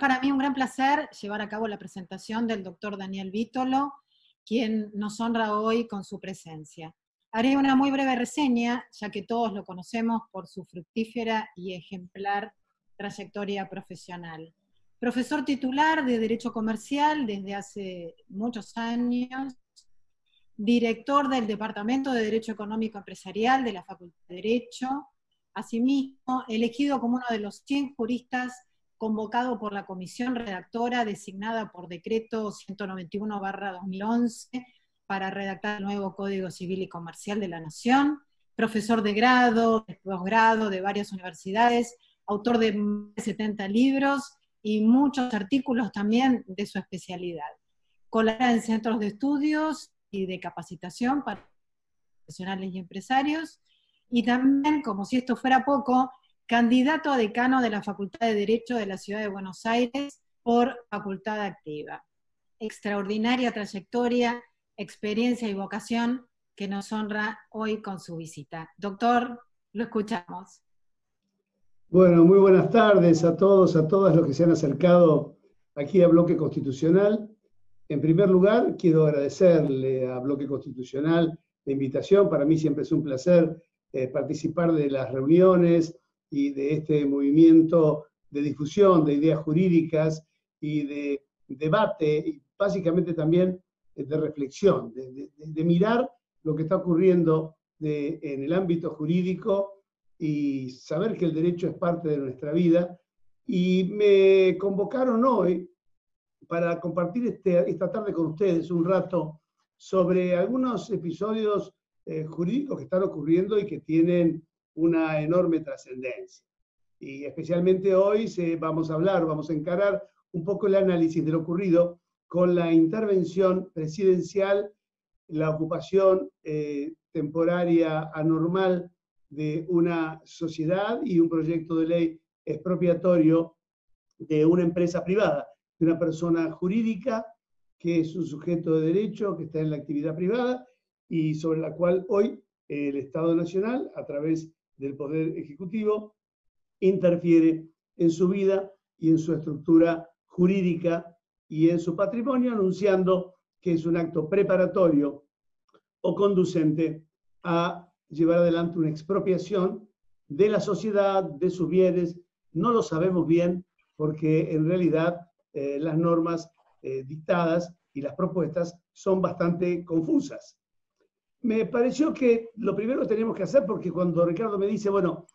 Para mí un gran placer llevar a cabo la presentación del doctor Daniel Vítolo, quien nos honra hoy con su presencia. Haré una muy breve reseña, ya que todos lo conocemos por su fructífera y ejemplar trayectoria profesional. Profesor titular de Derecho Comercial desde hace muchos años, director del Departamento de Derecho Económico Empresarial de la Facultad de Derecho, asimismo elegido como uno de los 100 juristas convocado por la comisión redactora designada por decreto 191-2011 para redactar el nuevo Código Civil y Comercial de la Nación, profesor de grado, de posgrado de varias universidades, autor de 70 libros y muchos artículos también de su especialidad. Colabora en centros de estudios y de capacitación para profesionales y empresarios, y también, como si esto fuera poco, candidato a decano de la Facultad de Derecho de la Ciudad de Buenos Aires por facultad activa. Extraordinaria trayectoria, experiencia y vocación que nos honra hoy con su visita. Doctor, lo escuchamos. Bueno, muy buenas tardes a todos, a todas los que se han acercado aquí a Bloque Constitucional. En primer lugar, quiero agradecerle a Bloque Constitucional la invitación. Para mí siempre es un placer eh, participar de las reuniones, y de este movimiento de difusión de ideas jurídicas y de debate, y básicamente también de reflexión, de, mirar lo que está ocurriendo en el ámbito jurídico y saber que el derecho es parte de nuestra vida. Y me convocaron hoy para compartir este, esta tarde con ustedes un rato sobre algunos episodios eh, jurídicos que están ocurriendo y que tienen una enorme trascendencia. Y especialmente hoy se, vamos a hablar, vamos a encarar un poco el análisis de lo ocurrido con la intervención presidencial, la ocupación eh, temporaria anormal de una sociedad y un proyecto de ley expropiatorio de una empresa privada, de una persona jurídica que es un sujeto de derecho, que está en la actividad privada y sobre la cual hoy el Estado Nacional, a través del Poder Ejecutivo interfiere en su vida y en su estructura jurídica y en su patrimonio, anunciando que es un acto preparatorio o conducente a llevar adelante una expropiación de la sociedad, de sus bienes. No lo sabemos bien porque en realidad eh, las normas eh, dictadas y las propuestas son bastante confusas me pareció que lo primero que teníamos que hacer, porque cuando Ricardo me dice, bueno,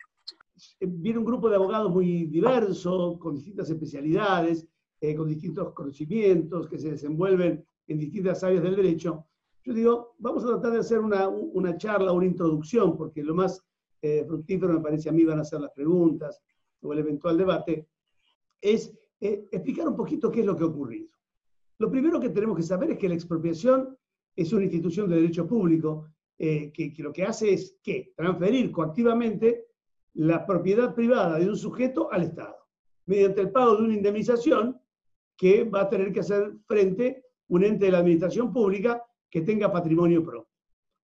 viene un grupo de abogados muy diverso, con distintas especialidades, eh, con distintos conocimientos, que se desenvuelven en distintas áreas del derecho, yo digo, vamos a tratar de hacer una, una charla, una introducción, porque lo más eh, fructífero me parece a mí van a ser las preguntas o el eventual debate, es eh, explicar un poquito qué es lo que ha ocurrido. Lo primero que tenemos que saber es que la expropiación es una institución de derecho público eh, que, lo que hace es que transferir coactivamente la propiedad privada de un sujeto al Estado, mediante el pago de una indemnización que va a tener que hacer frente un ente de la administración pública que tenga patrimonio propio.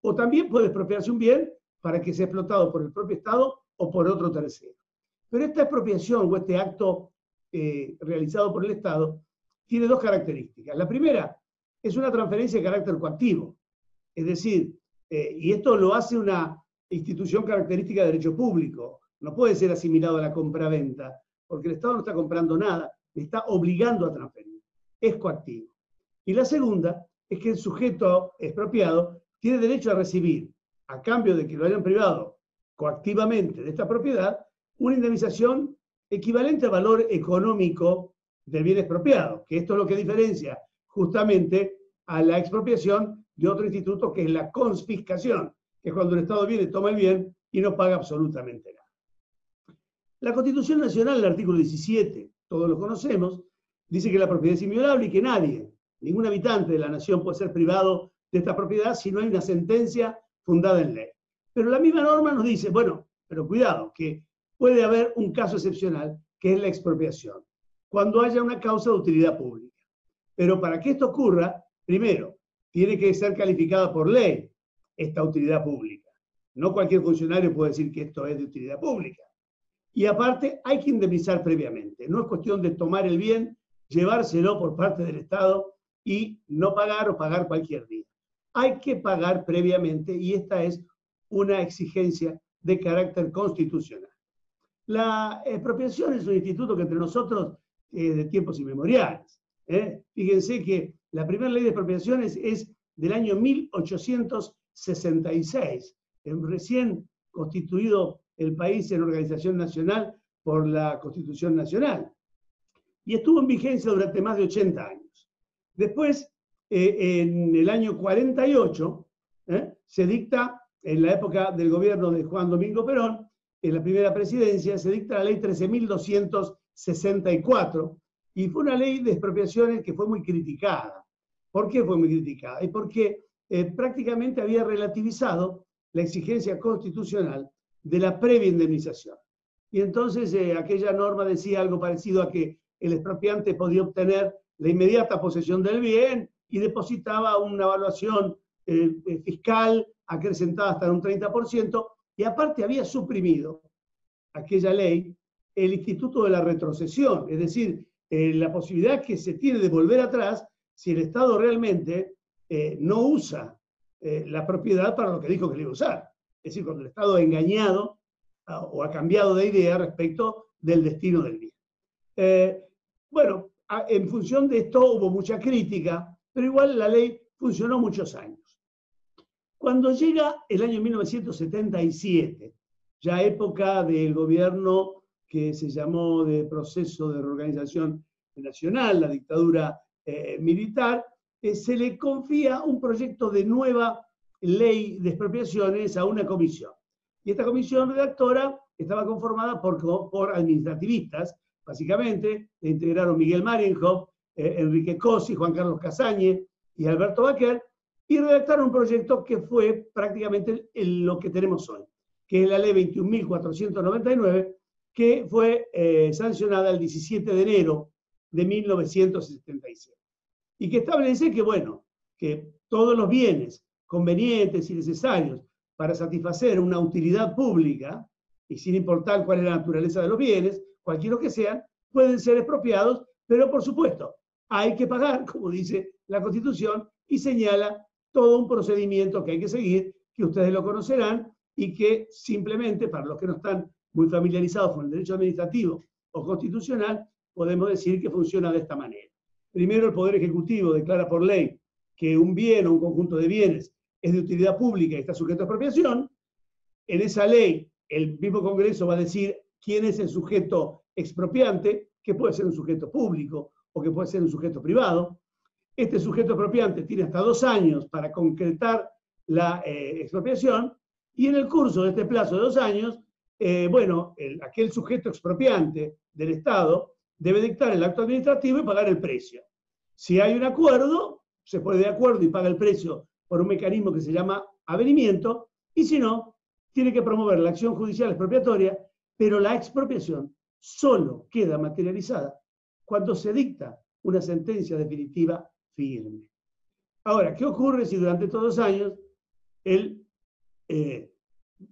O también puede expropiarse un bien para que sea explotado por el propio Estado o por otro tercero. Pero esta expropiación o este acto eh, realizado por el Estado tiene dos características. La primera es una transferencia de carácter coactivo. Es decir, eh, y esto lo hace una institución característica de derecho público. No puede ser asimilado a la compraventa, porque el Estado no está comprando nada, le está obligando a transferir. Es coactivo. Y la segunda es que el sujeto expropiado tiene derecho a recibir, a cambio de que lo hayan privado coactivamente de esta propiedad, una indemnización equivalente al valor económico del bien expropiado, que esto es lo que diferencia justamente a la expropiación de otro instituto que es la confiscación, que es cuando el Estado viene, toma el bien y no paga absolutamente nada. La Constitución Nacional, el artículo 17, todos lo conocemos, dice que la propiedad es inviolable y que nadie, ningún habitante de la nación puede ser privado de esta propiedad si no hay una sentencia fundada en ley. Pero la misma norma nos dice, bueno, pero cuidado, que puede haber un caso excepcional, que es la expropiación, cuando haya una causa de utilidad pública. Pero para que esto ocurra, primero, tiene que ser calificada por ley esta utilidad pública. No cualquier funcionario puede decir que esto es de utilidad pública. Y aparte hay que indemnizar previamente. No es cuestión de tomar el bien, llevárselo por parte del Estado y no pagar o pagar cualquier día. Hay que pagar previamente y esta es una exigencia de carácter constitucional. La expropiación es un instituto que entre nosotros eh, de tiempos inmemoriales. ¿eh? Fíjense que la primera ley de expropiaciones es del año 1866, recién constituido el país en organización nacional por la Constitución Nacional. Y estuvo en vigencia durante más de 80 años. Después, eh, en el año 48, se dicta, en la época del gobierno de Juan Domingo Perón, en la primera presidencia, se dicta la ley 13.264 y fue una ley de expropiaciones que fue muy criticada. ¿Por qué fue muy criticada? Y porque eh, prácticamente había relativizado la exigencia constitucional de la previa indemnización. Y entonces eh, aquella norma decía algo parecido a que el expropiante podía obtener la inmediata posesión del bien y depositaba una evaluación eh, fiscal acrecentada hasta un 30%, y aparte había suprimido aquella ley el instituto de la retrocesión, es decir, eh, la posibilidad que se tiene de volver atrás si el Estado realmente eh, no usa eh, la propiedad para lo que dijo que le iba a usar. Es decir, cuando el Estado ha engañado ah, o ha cambiado de idea respecto del destino del bien. bueno, en función de esto hubo mucha crítica, pero igual la ley funcionó muchos años. Cuando llega el año 1977, ya época del gobierno que se llamó de proceso de reorganización nacional, la dictadura eh, militar, eh, se le confía un proyecto de nueva ley de expropiaciones a una comisión. Y esta comisión redactora estaba conformada por, por administrativistas, básicamente, le integraron Miguel Marienhoff, eh, Enrique Cosi, Juan Carlos Casañe y Alberto Baquer, y redactaron un proyecto que fue prácticamente lo que tenemos hoy, que es la ley 21.499, que fue eh, sancionada el 17 de enero de 1977. Y que establece que, bueno, que todos los bienes convenientes y necesarios para satisfacer una utilidad pública, y sin importar cuál es la naturaleza de los bienes, cualquiera que sean, pueden ser expropiados, pero por supuesto, hay que pagar, como dice la Constitución, y señala todo un procedimiento que hay que seguir, que ustedes lo conocerán y que simplemente, para los que no están muy familiarizados con el derecho administrativo o constitucional, podemos decir que funciona de esta manera. Primero, el Poder Ejecutivo declara por ley que un bien o un conjunto de bienes es de utilidad pública y está sujeto a expropiación. En esa ley, el mismo Congreso va a decir quién es el sujeto expropiante, que puede ser un sujeto público o que puede ser un sujeto privado. Este sujeto expropiante tiene hasta dos años para concretar la eh, expropiación y en el curso de este plazo de dos años, eh, bueno, aquel sujeto expropiante del Estado debe dictar el acto administrativo y pagar el precio. Si hay un acuerdo, se pone de acuerdo y paga el precio por un mecanismo que se llama avenimiento, y si no, tiene que promover la acción judicial expropiatoria, pero la expropiación solo queda materializada cuando se dicta una sentencia definitiva firme. Ahora, ¿qué ocurre si durante todos los años el, eh,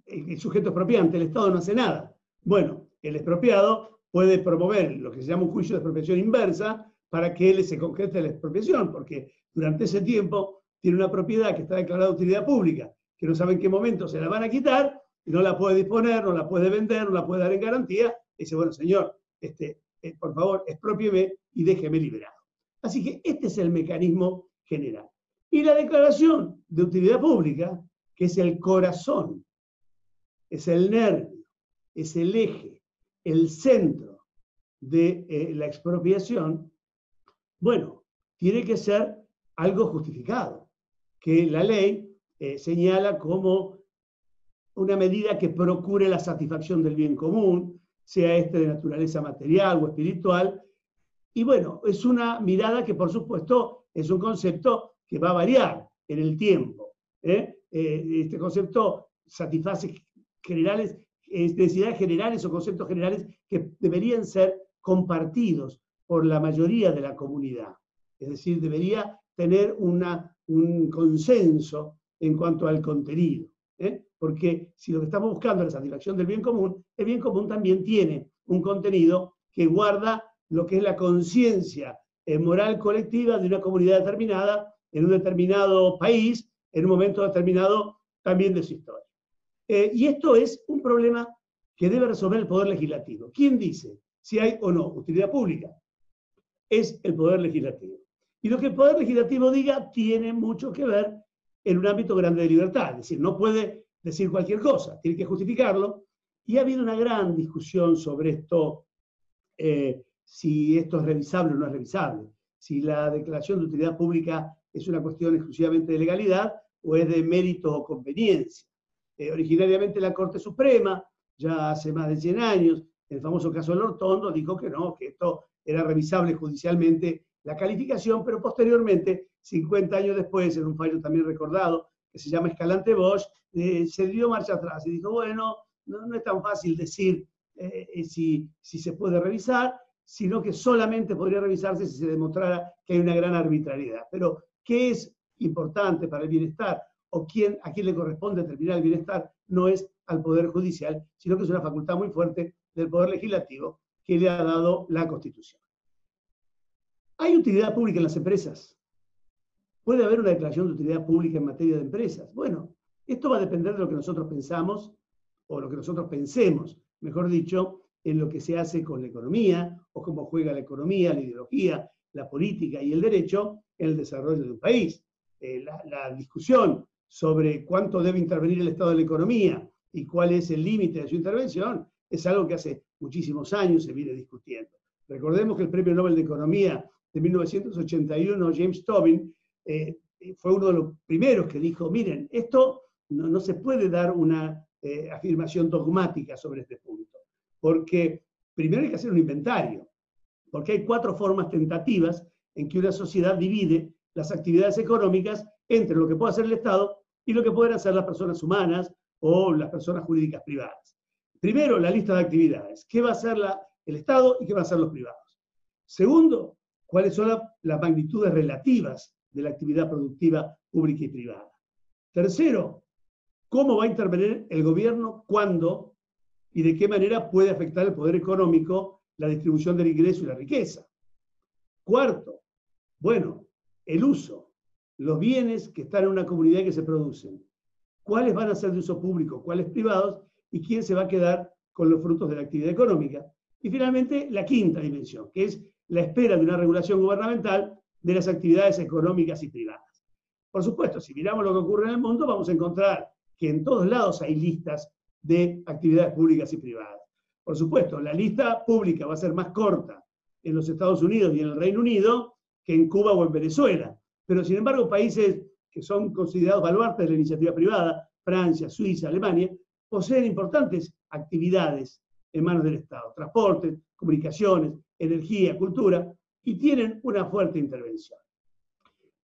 el sujeto expropiante, el Estado, no hace nada? Bueno, el expropiado puede promover lo que se llama un juicio de expropiación inversa para que él se concrete la expropiación, porque durante ese tiempo tiene una propiedad que está declarada de utilidad pública, que no sabe en qué momento se la van a quitar, y no la puede disponer, no la puede vender, no la puede dar en garantía, y dice, bueno, señor, este, eh, por favor, expropieme y déjeme liberar. Así que este es el mecanismo general. Y la declaración de utilidad pública, que es el corazón, es el nervio, es el eje, el centro de eh, la expropiación, bueno, tiene que ser algo justificado, que la ley eh, señala como una medida que procure la satisfacción del bien común, sea este de naturaleza material o espiritual, y bueno, es una mirada que por supuesto es un concepto que va a variar en el tiempo. ¿eh? Este concepto satisface generales, necesidades generales o conceptos generales que deberían ser compartidos por la mayoría de la comunidad. Es decir, debería tener una, un consenso en cuanto al contenido. ¿eh? porque si lo que estamos buscando es la satisfacción del bien común, el bien común también tiene un contenido que guarda lo que es la conciencia eh, moral colectiva de una comunidad determinada, en un determinado país, en un momento determinado también de su historia. Eh, y esto es un problema que debe resolver el Poder Legislativo. ¿Quién dice si hay o no utilidad pública? Es el Poder Legislativo. Y lo que el Poder Legislativo diga tiene mucho que ver en un ámbito grande de libertad. Es decir, no puede decir cualquier cosa, tiene que justificarlo. Y ha habido una gran discusión sobre esto, eh, si esto es revisable o no es revisable, si la declaración de utilidad pública es una cuestión exclusivamente de legalidad o es de mérito o conveniencia. Eh, originariamente la Corte Suprema, ya hace más de 100 años, el famoso caso del Ortondo, dijo que no, que esto era revisable judicialmente la calificación, pero posteriormente, 50 años después, en un fallo también recordado, que se llama Escalante Bosch, eh, se dio marcha atrás y dijo, bueno, no, es tan fácil decir eh, si, si se puede revisar, sino que solamente podría revisarse si se demostrara que hay una gran arbitrariedad. Pero, ¿qué es importante para el bienestar o quién, a quién le corresponde determinar el bienestar? No es al Poder Judicial, sino que es una facultad muy fuerte del Poder Legislativo que le ha dado la Constitución. ¿Hay utilidad pública en las empresas? ¿Puede haber una declaración de utilidad pública en materia de empresas? Bueno, esto va a depender de lo que nosotros pensamos o lo que nosotros pensemos, mejor dicho, en lo que se hace con la economía o cómo juega la economía, la ideología, la política y el derecho en el desarrollo de un país. Eh, la, la, discusión sobre cuánto debe intervenir el Estado en la economía y cuál es el límite de su intervención es algo que hace muchísimos años se viene discutiendo. Recordemos que el Premio Nobel de Economía de 1981, James Tobin, eh, fue uno de los primeros que dijo, miren, esto no, se puede dar una eh, afirmación dogmática sobre este punto, porque primero hay que hacer un inventario, porque hay cuatro formas tentativas en que una sociedad divide las actividades económicas entre lo que puede hacer el Estado y lo que pueden hacer las personas humanas o las personas jurídicas privadas. Primero, la lista de actividades. ¿Qué va a hacer el Estado y qué va a hacer los privados? Segundo, cuáles son las magnitudes relativas de la actividad productiva pública y privada. Tercero, cómo va a intervenir el gobierno, cuándo y de qué manera puede afectar el poder económico la distribución del ingreso y la riqueza. Cuarto, bueno, el uso, los bienes que están en una comunidad que se producen. ¿Cuáles van a ser de uso público, cuáles privados y quién se va a quedar con los frutos de la actividad económica? Y finalmente, la quinta dimensión, que es la espera de una regulación gubernamental de las actividades económicas y privadas. Por supuesto, si miramos lo que ocurre en el mundo, vamos a encontrar que en todos lados hay listas de actividades públicas y privadas. Por supuesto, la lista pública va a ser más corta en los Estados Unidos y en el Reino Unido que en Cuba o en Venezuela. Pero, sin embargo, países que son considerados baluartes de la iniciativa privada, Francia, Suiza, Alemania, poseen importantes actividades en manos del Estado, transporte, comunicaciones, energía, cultura, y tienen una fuerte intervención.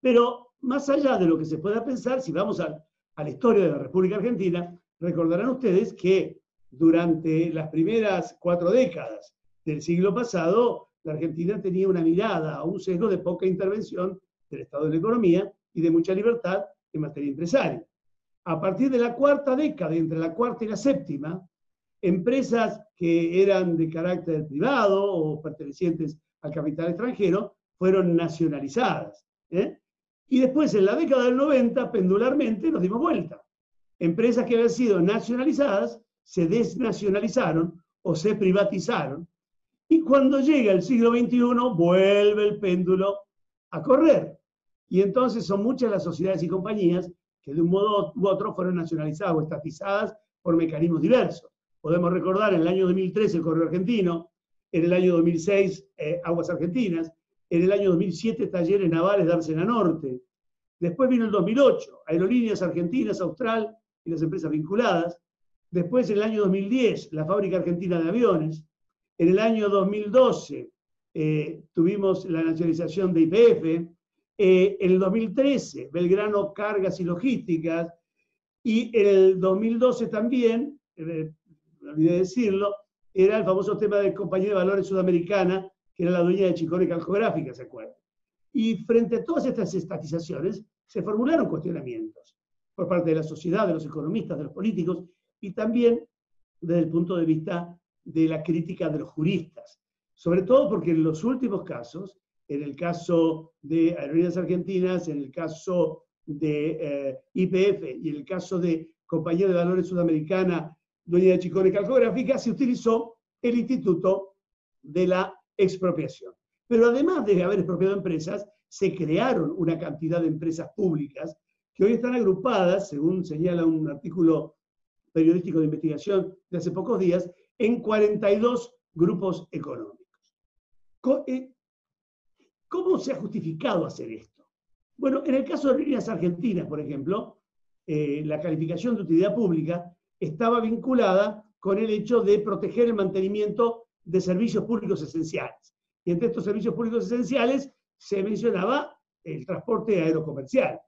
Pero más allá de lo que se pueda pensar, si vamos a, la historia de la República Argentina, recordarán ustedes que durante las primeras cuatro décadas del siglo pasado, la Argentina tenía una mirada, un sesgo de poca intervención del Estado de la economía y de mucha libertad en materia empresaria. A partir de la cuarta década, entre la cuarta y la séptima, empresas que eran de carácter privado o pertenecientes al capital extranjero fueron nacionalizadas. ¿eh? Y después, en la década del 90, pendularmente, nos dimos vuelta. Empresas que habían sido nacionalizadas se desnacionalizaron o se privatizaron. Y cuando llega el siglo XXI, vuelve el péndulo a correr. Y entonces son muchas las sociedades y compañías que de un modo u otro fueron nacionalizadas o estatizadas por mecanismos diversos. Podemos recordar en el año 2013 el Correo Argentino, en el año 2006 eh, Aguas Argentinas, en el año 2007 Talleres Navales de Arsena Norte. Después vino el 2008, Aerolíneas Argentinas, Austral y las empresas vinculadas. Después en el año 2010 la Fábrica Argentina de Aviones. En el año 2012 eh, tuvimos la nacionalización de IPF. Eh, en el 2013 Belgrano Cargas y Logísticas. Y en el 2012 también me olvidé decirlo, era el famoso tema de Compañía de Valores Sudamericana, que era la dueña de Chicone Calcográfica, ¿se acuerdan? Y frente a todas estas estatizaciones, se formularon cuestionamientos. por parte de la sociedad, de los economistas, de los políticos, y también desde el punto de vista de la crítica de los juristas. Sobre todo porque en los últimos casos, en el caso de Aerolíneas Argentinas, en el caso de eh, IPF y en el caso de Compañía de Valores Sudamericana, dueña de Chicone Calcográfica, se utilizó el instituto de la expropiación. Pero además de haber expropiado empresas, se crearon una cantidad de empresas públicas que hoy están agrupadas, según señala un artículo periodístico de investigación de hace pocos días, en 42 grupos económicos. ¿Cómo se ha justificado hacer esto? Bueno, en el caso de líneas argentinas, por ejemplo, eh, la calificación de utilidad pública estaba vinculada con el hecho de proteger el mantenimiento de servicios públicos esenciales. Y entre estos servicios públicos esenciales se mencionaba el transporte aerocomercial.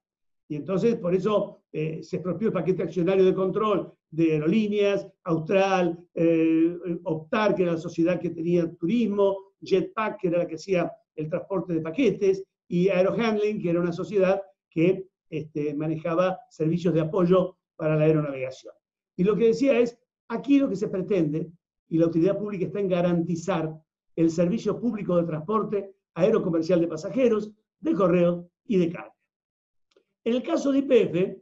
Y entonces, por eso eh, se expropió el paquete accionario de control de aerolíneas, Austral, eh, Optar, que era la sociedad que tenía turismo, Jetpack, que era la que hacía el transporte de paquetes, y Aerohandling, que era una sociedad que este, manejaba servicios de apoyo para la aeronavegación. Y lo que decía es, aquí lo que se pretende, y la utilidad pública está en garantizar el servicio público de transporte aerocomercial de pasajeros, de correo y de carga. En el caso de IPF,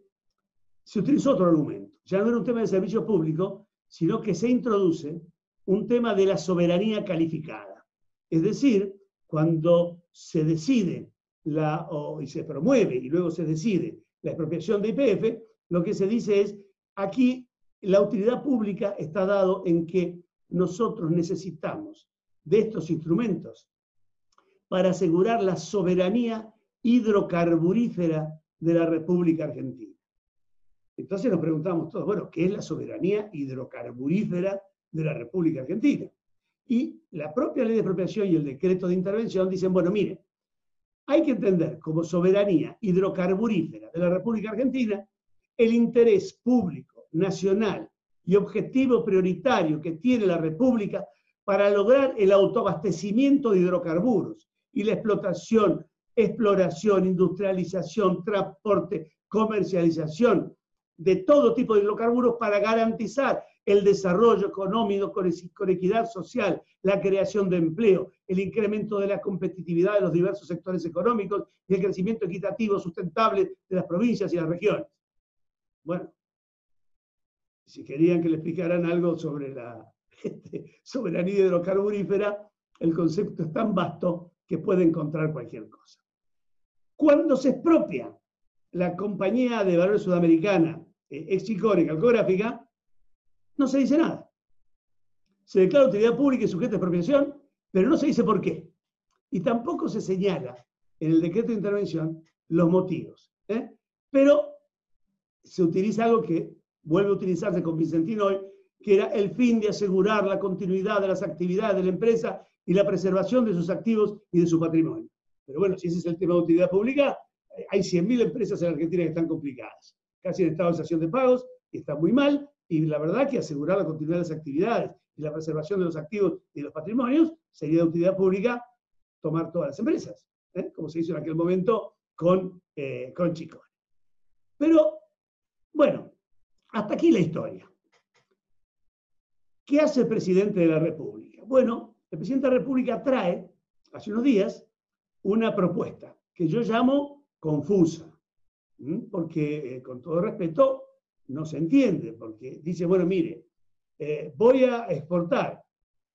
se utilizó otro argumento. Ya no era un tema de servicio público, sino que se introduce un tema de la soberanía calificada. Es decir, cuando se decide y se promueve y luego se decide la expropiación de IPF, lo que se dice es, aquí la utilidad pública está dado en que nosotros necesitamos de estos instrumentos para asegurar la soberanía hidrocarburífera de la República Argentina. Entonces nos preguntamos todos, bueno, ¿qué es la soberanía hidrocarburífera de la República Argentina? Y la propia ley de expropiación y el decreto de intervención dicen, bueno, mire, hay que entender como soberanía hidrocarburífera de la República Argentina el interés público, nacional y objetivo prioritario que tiene la República para lograr el autoabastecimiento de hidrocarburos y la explotación exploración, industrialización, transporte, comercialización de todo tipo de hidrocarburos para garantizar el desarrollo económico con equidad social, la creación de empleo, el incremento de la competitividad de los diversos sectores económicos y el crecimiento equitativo sustentable de las provincias y las regiones. Bueno, si querían que le explicaran algo sobre la este, soberanía hidrocarburífera, el concepto es tan vasto que puede encontrar cualquier cosa. Cuando se expropia la compañía de valores sudamericana, eh, Exicone Calcográfica, no se dice nada. Se declara utilidad pública y sujeta a expropiación, pero no se dice por qué. Y tampoco se señala en el decreto de intervención los motivos. ¿eh? Pero se utiliza algo que vuelve a utilizarse con Vicentino hoy, que era el fin de asegurar la continuidad de las actividades de la empresa y la preservación de sus activos y de su patrimonio. Pero bueno, si ese es el tema de utilidad pública, hay 100.000 empresas en Argentina que están complicadas, casi en estado de de pagos, y está muy mal, y la verdad que asegurar la continuidad de las actividades y la preservación de los activos y los patrimonios sería de utilidad pública tomar todas las empresas, ¿eh? como se hizo en aquel momento con, eh, con Chico. Pero, bueno, hasta aquí la historia. ¿Qué hace el presidente de la República? Bueno, el presidente de la República trae, hace unos días, una propuesta que yo llamo confusa, porque eh, con todo respeto no se entiende, porque dice, bueno, mire, eh, voy a exportar,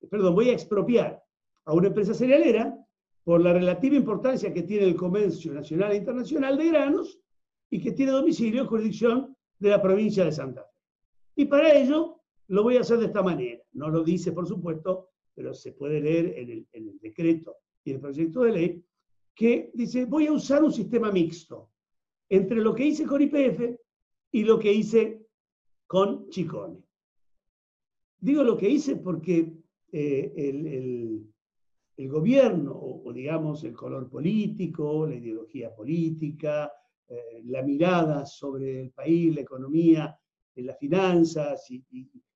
perdón, voy a expropiar a una empresa cerealera por la relativa importancia que tiene el comercio nacional e internacional de granos y que tiene domicilio en jurisdicción de la provincia de Santa Fe. Y para ello lo voy a hacer de esta manera. No lo dice, por supuesto, pero se puede leer en el, en el decreto y el proyecto de ley que dice, voy a usar un sistema mixto entre lo que hice con IPF y lo que hice con Chicone. Digo lo que hice porque eh, el, gobierno, o, digamos el color político, la ideología política, eh, la mirada sobre el país, la economía, las finanzas y,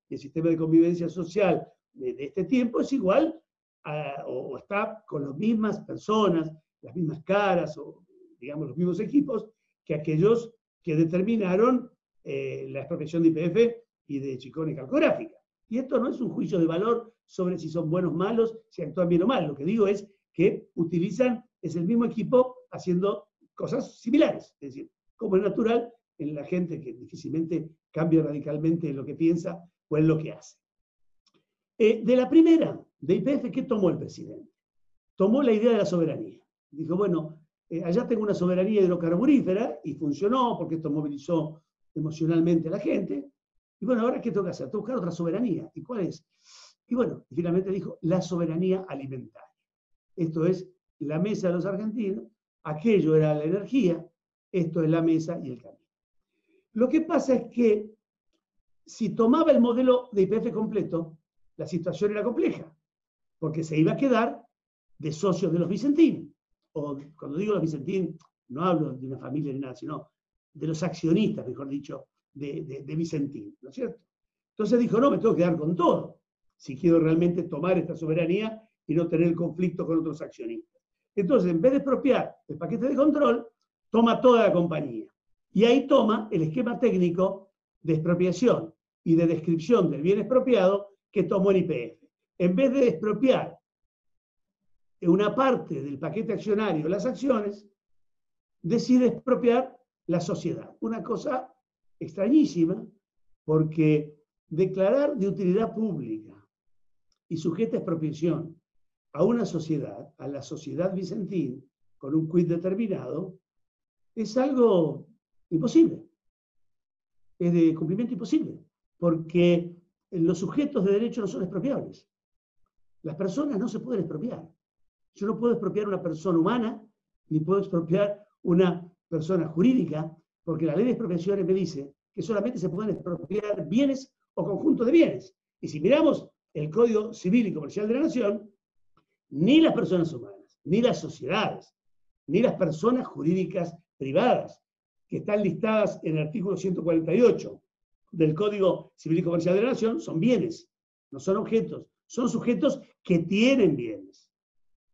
el sistema de convivencia social de, este tiempo es igual o, está con las mismas personas las mismas caras o, digamos, los mismos equipos que aquellos que determinaron eh, la expropiación de IPF y de Chicone Calcográfica. Y esto no es un juicio de valor sobre si son buenos o malos, si actúan bien o mal. Lo que digo es que utilizan, es el mismo equipo haciendo cosas similares. Es decir, como es natural en la gente que difícilmente cambia radicalmente en lo que piensa o en lo que hace. Eh, de la primera, de IPF, ¿qué tomó el presidente? Tomó la idea de la soberanía. Dijo, bueno, eh, allá tengo una soberanía hidrocarburífera y funcionó porque esto movilizó emocionalmente a la gente. Y bueno, ahora ¿qué tengo que hacer? Tengo que buscar otra soberanía. ¿Y cuál es? Y bueno, finalmente dijo la soberanía alimentaria. Esto es la mesa de los argentinos, aquello era la energía, esto es la mesa y el camino. Lo que pasa es que si tomaba el modelo de IPF completo, la situación era compleja, porque se iba a quedar de socios de los Vicentinos o cuando digo los Vicentín, no hablo de una familia ni nada, sino de los accionistas, mejor dicho, de, de, Vicentín, ¿no es cierto? Entonces dijo, no, me tengo que quedar con todo, si quiero realmente tomar esta soberanía y no tener conflicto con otros accionistas. Entonces, en vez de expropiar el paquete de control, toma toda la compañía. Y ahí toma el esquema técnico de expropiación y de descripción del bien expropiado que tomó el IPF. En vez de expropiar una parte del paquete accionario, las acciones, decide expropiar la sociedad. Una cosa extrañísima, porque declarar de utilidad pública y sujeta expropiación a una sociedad, a la sociedad Vicentín, con un quid determinado, es algo imposible. Es de cumplimiento imposible, porque los sujetos de derecho no son expropiables. Las personas no se pueden expropiar. Yo no puedo expropiar una persona humana, ni puedo expropiar una persona jurídica, porque la ley de expropiaciones me dice que solamente se pueden expropiar bienes o conjuntos de bienes. Y si miramos el Código Civil y Comercial de la Nación, ni las personas humanas, ni las sociedades, ni las personas jurídicas privadas, que están listadas en el artículo 148 del Código Civil y Comercial de la Nación, son bienes, no son objetos, son sujetos que tienen bienes.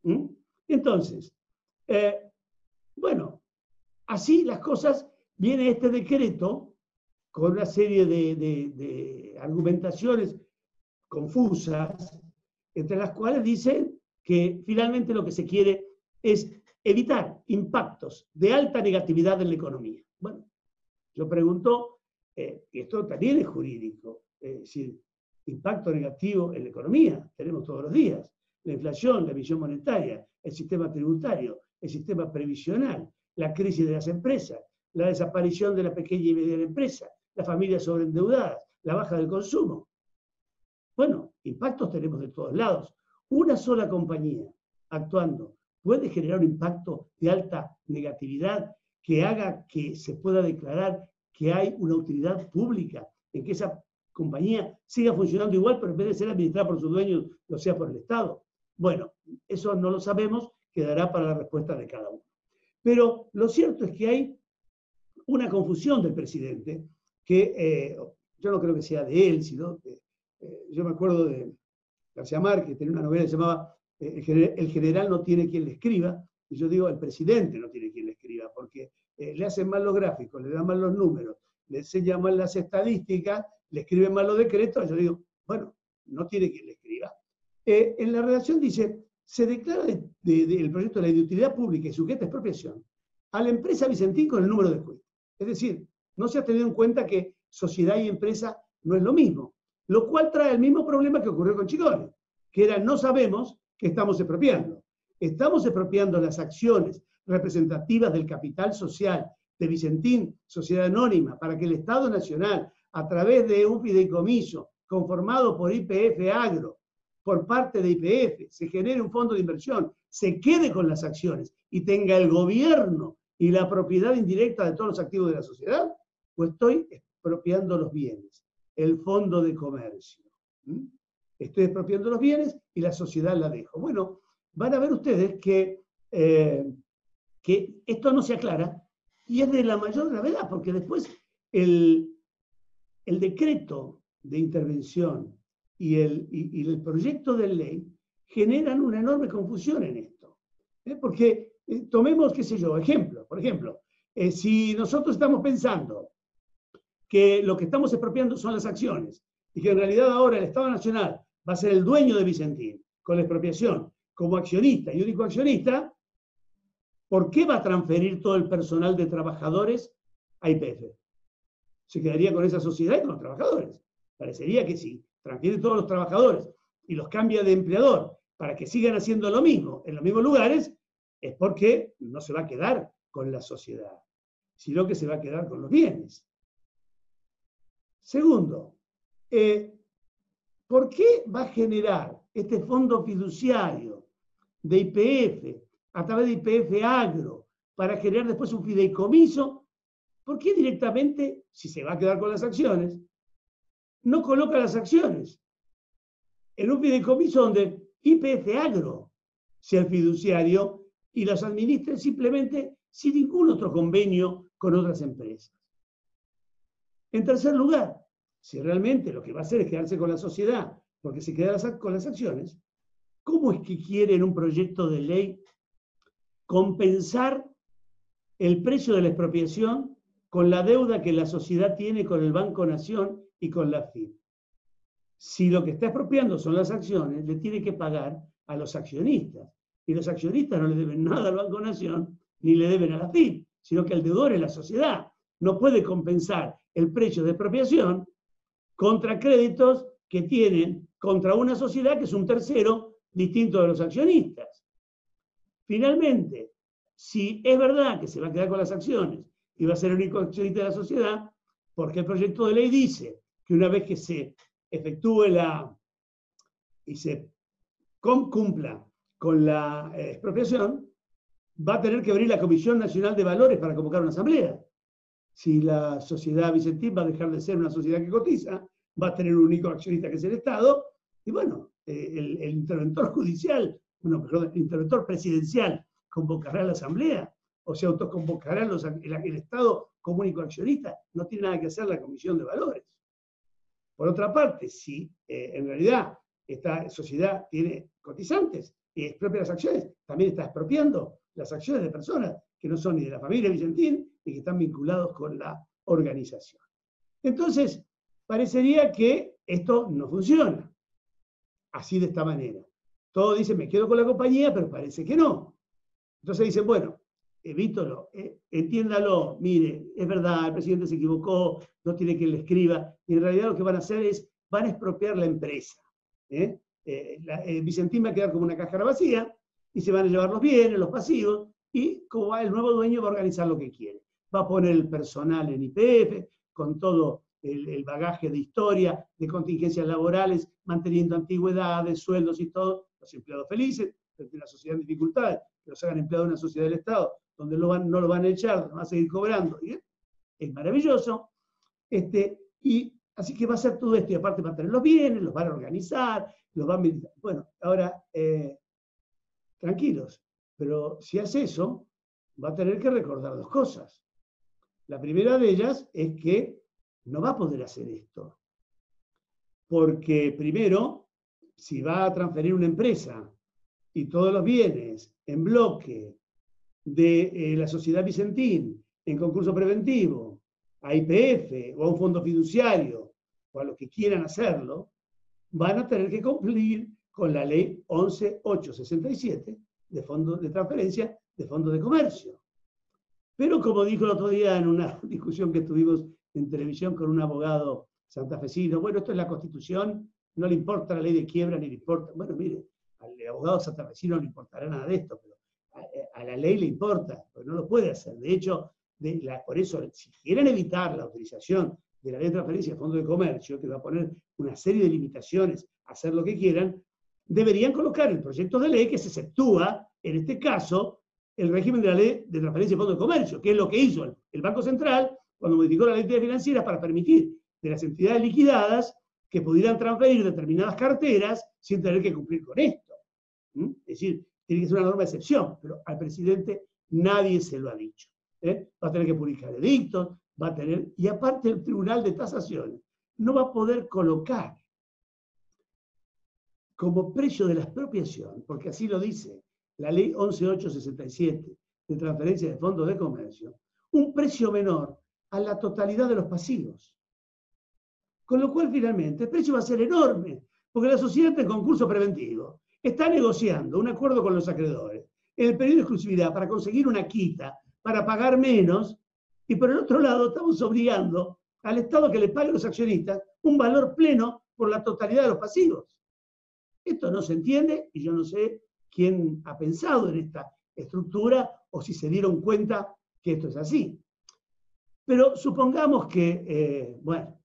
¿Mm? Entonces, eh, bueno, así las cosas, viene este decreto con una serie de, argumentaciones confusas, entre las cuales dicen que finalmente lo que se quiere es evitar impactos de alta negatividad en la economía. Bueno, yo pregunto, eh, esto también es jurídico, es decir, impacto negativo en la economía, tenemos todos los días la inflación, la emisión monetaria, el sistema tributario, el sistema previsional, la crisis de las empresas, la desaparición de la pequeña y mediana empresa, las familias sobreendeudadas, la baja del consumo. Bueno, impactos tenemos de todos lados. Una sola compañía actuando puede generar un impacto de alta negatividad que haga que se pueda declarar que hay una utilidad pública, en que esa compañía siga funcionando igual, pero en vez de ser administrada por sus dueños, lo sea por el Estado. Bueno, eso no lo sabemos, quedará para la respuesta de cada uno. Pero lo cierto es que hay una confusión del presidente, que eh, yo no creo que sea de él, sino de, eh, yo me acuerdo de García Márquez, que tenía una novela que se llamaba eh, el, general, no tiene quien le escriba, y yo digo, el presidente no tiene quien le escriba, porque le hacen mal los gráficos, le dan mal los números, le enseñan mal las estadísticas, le escriben mal los decretos, yo digo, bueno, no tiene quien le escriba. Eh, en la redacción dice, se declara el proyecto de la de utilidad pública y sujeta a expropiación a la empresa Vicentín con el número de cuenta. Es decir, no se ha tenido en cuenta que sociedad y empresa no es lo mismo, lo cual trae el mismo problema que ocurrió con Chicone, que era no sabemos qué estamos expropiando. Estamos expropiando las acciones representativas del capital social de Vicentín, Sociedad Anónima, para que el Estado Nacional, a través de un fideicomiso conformado por IPF Agro, por parte de IPF, se genere un fondo de inversión, se quede con las acciones y tenga el gobierno y la propiedad indirecta de todos los activos de la sociedad, pues estoy expropiando los bienes, el fondo de comercio. Estoy expropiando los bienes y la sociedad la dejo. Bueno, van a ver ustedes que, eh, que esto no se aclara y es de la mayor gravedad, porque después el, el decreto de intervención y el, y, el proyecto de ley generan una enorme confusión en esto. ¿eh? Porque eh, tomemos, qué sé yo, ejemplo, por ejemplo, eh, si nosotros estamos pensando que lo que estamos expropiando son las acciones y que en realidad ahora el Estado Nacional va a ser el dueño de Vicentín con la expropiación como accionista y único accionista, ¿por qué va a transferir todo el personal de trabajadores a IPF? ¿Se quedaría con esa sociedad y con los trabajadores? Parecería que sí. Transfiere todos los trabajadores y los cambia de empleador para que sigan haciendo lo mismo en los mismos lugares, es porque no se va a quedar con la sociedad, sino que se va a quedar con los bienes. Segundo, eh, ¿por qué va a generar este fondo fiduciario de IPF a través de IPF Agro para generar después un fideicomiso? ¿Por qué directamente, si se va a quedar con las acciones, no coloca las acciones en un fideicomiso donde IPF Agro sea el fiduciario y las administre simplemente sin ningún otro convenio con otras empresas. En tercer lugar, si realmente lo que va a hacer es quedarse con la sociedad porque se queda con las acciones, ¿cómo es que quiere en un proyecto de ley compensar el precio de la expropiación con la deuda que la sociedad tiene con el Banco Nación y con la FIP? Si lo que está expropiando son las acciones, le tiene que pagar a los accionistas. Y los accionistas no le deben nada al Banco Nación ni le deben a la FIP, sino que el deudor es la sociedad. No puede compensar el precio de expropiación contra créditos que tienen contra una sociedad que es un tercero distinto de los accionistas. Finalmente, si es verdad que se va a quedar con las acciones y va a ser el único accionista de la sociedad, porque el proyecto de ley dice que una vez que se efectúe la y se cumpla con la eh, expropiación, va a tener que abrir la Comisión Nacional de Valores para convocar una asamblea. Si la sociedad Vicentín va a dejar de ser una sociedad que cotiza, va a tener un único accionista que es el Estado, y bueno, eh, el, interventor judicial, bueno, perdón, el interventor presidencial convocará a la asamblea, o se autoconvocará los, el, Estado como único accionista, no tiene nada que hacer la Comisión de Valores. Por otra parte, si eh, en realidad esta sociedad tiene cotizantes y expropia las acciones, también está expropiando las acciones de personas que no son ni de la familia Vicentín ni que están vinculados con la organización. Entonces, parecería que esto no funciona así de esta manera. Todos dicen, me quedo con la compañía, pero parece que no. Entonces dicen, bueno, evítalo, eh, entiéndalo, mire, es verdad, el presidente se equivocó, no tiene que le escriba, y en realidad lo que van a hacer es, van a expropiar la empresa. ¿eh? Eh, eh, Vicentín va a quedar como una cajera vacía, y se van a llevar los bienes, los pasivos, y como va, el nuevo dueño va a organizar lo que quiere. Va a poner el personal en IPF, con todo el, bagaje de historia, de contingencias laborales, manteniendo antigüedades, sueldos y todo, los empleados felices, la sociedad en dificultades, los hagan empleados de una sociedad del Estado, donde van, no lo van a echar, van a seguir cobrando. Es maravilloso. Este, y así que va a ser todo esto, y aparte va a tener los bienes, los van a organizar, los van a... Bueno, ahora, eh, tranquilos, pero si hace eso, va a tener que recordar dos cosas. La primera de ellas es que no va a poder hacer esto. Porque primero, si va a transferir una empresa y todos los bienes en bloque de eh, la sociedad Vicentín en concurso preventivo a IPF o a un fondo fiduciario o a los que quieran hacerlo, van a tener que cumplir con la ley 11867 de fondos de transferencia de fondos de comercio. Pero como dijo el otro día en una discusión que tuvimos en televisión con un abogado santafesino, bueno, esto es la constitución, no le importa la ley de quiebra ni le importa, bueno, mire, al abogado santafesino no le importará nada de esto, pero a, la ley le importa, porque no lo puede hacer. De hecho, por eso, si quieren evitar la utilización de la ley de transferencia de fondo de comercio, que va a poner una serie de limitaciones a hacer lo que quieran, deberían colocar el proyecto de ley que se exceptúa, en este caso, el régimen de la ley de transferencia de fondo de comercio, que es lo que hizo el Banco Central cuando modificó la ley de financiera para permitir de las entidades liquidadas que pudieran transferir determinadas carteras sin tener que cumplir con esto. Es decir, tiene que ser una norma de excepción, pero al presidente nadie se lo ha dicho. ¿eh? Va a tener que publicar edictos, va a tener, y aparte el Tribunal de Tasaciones no va a poder colocar como precio de la expropiación, porque así lo dice la ley 11867 de transferencia de fondos de comercio, un precio menor a la totalidad de los pasivos. Con lo cual, finalmente, el precio va a ser enorme, porque la sociedad en concurso preventivo está negociando un acuerdo con los acreedores en el periodo de exclusividad para conseguir una quita, para pagar menos, y por el otro lado estamos obligando al Estado que le pague a los accionistas un valor pleno por la totalidad de los pasivos. Esto no se entiende y yo no sé quién ha pensado en esta estructura o si se dieron cuenta que esto es así. Pero supongamos que, eh, bueno,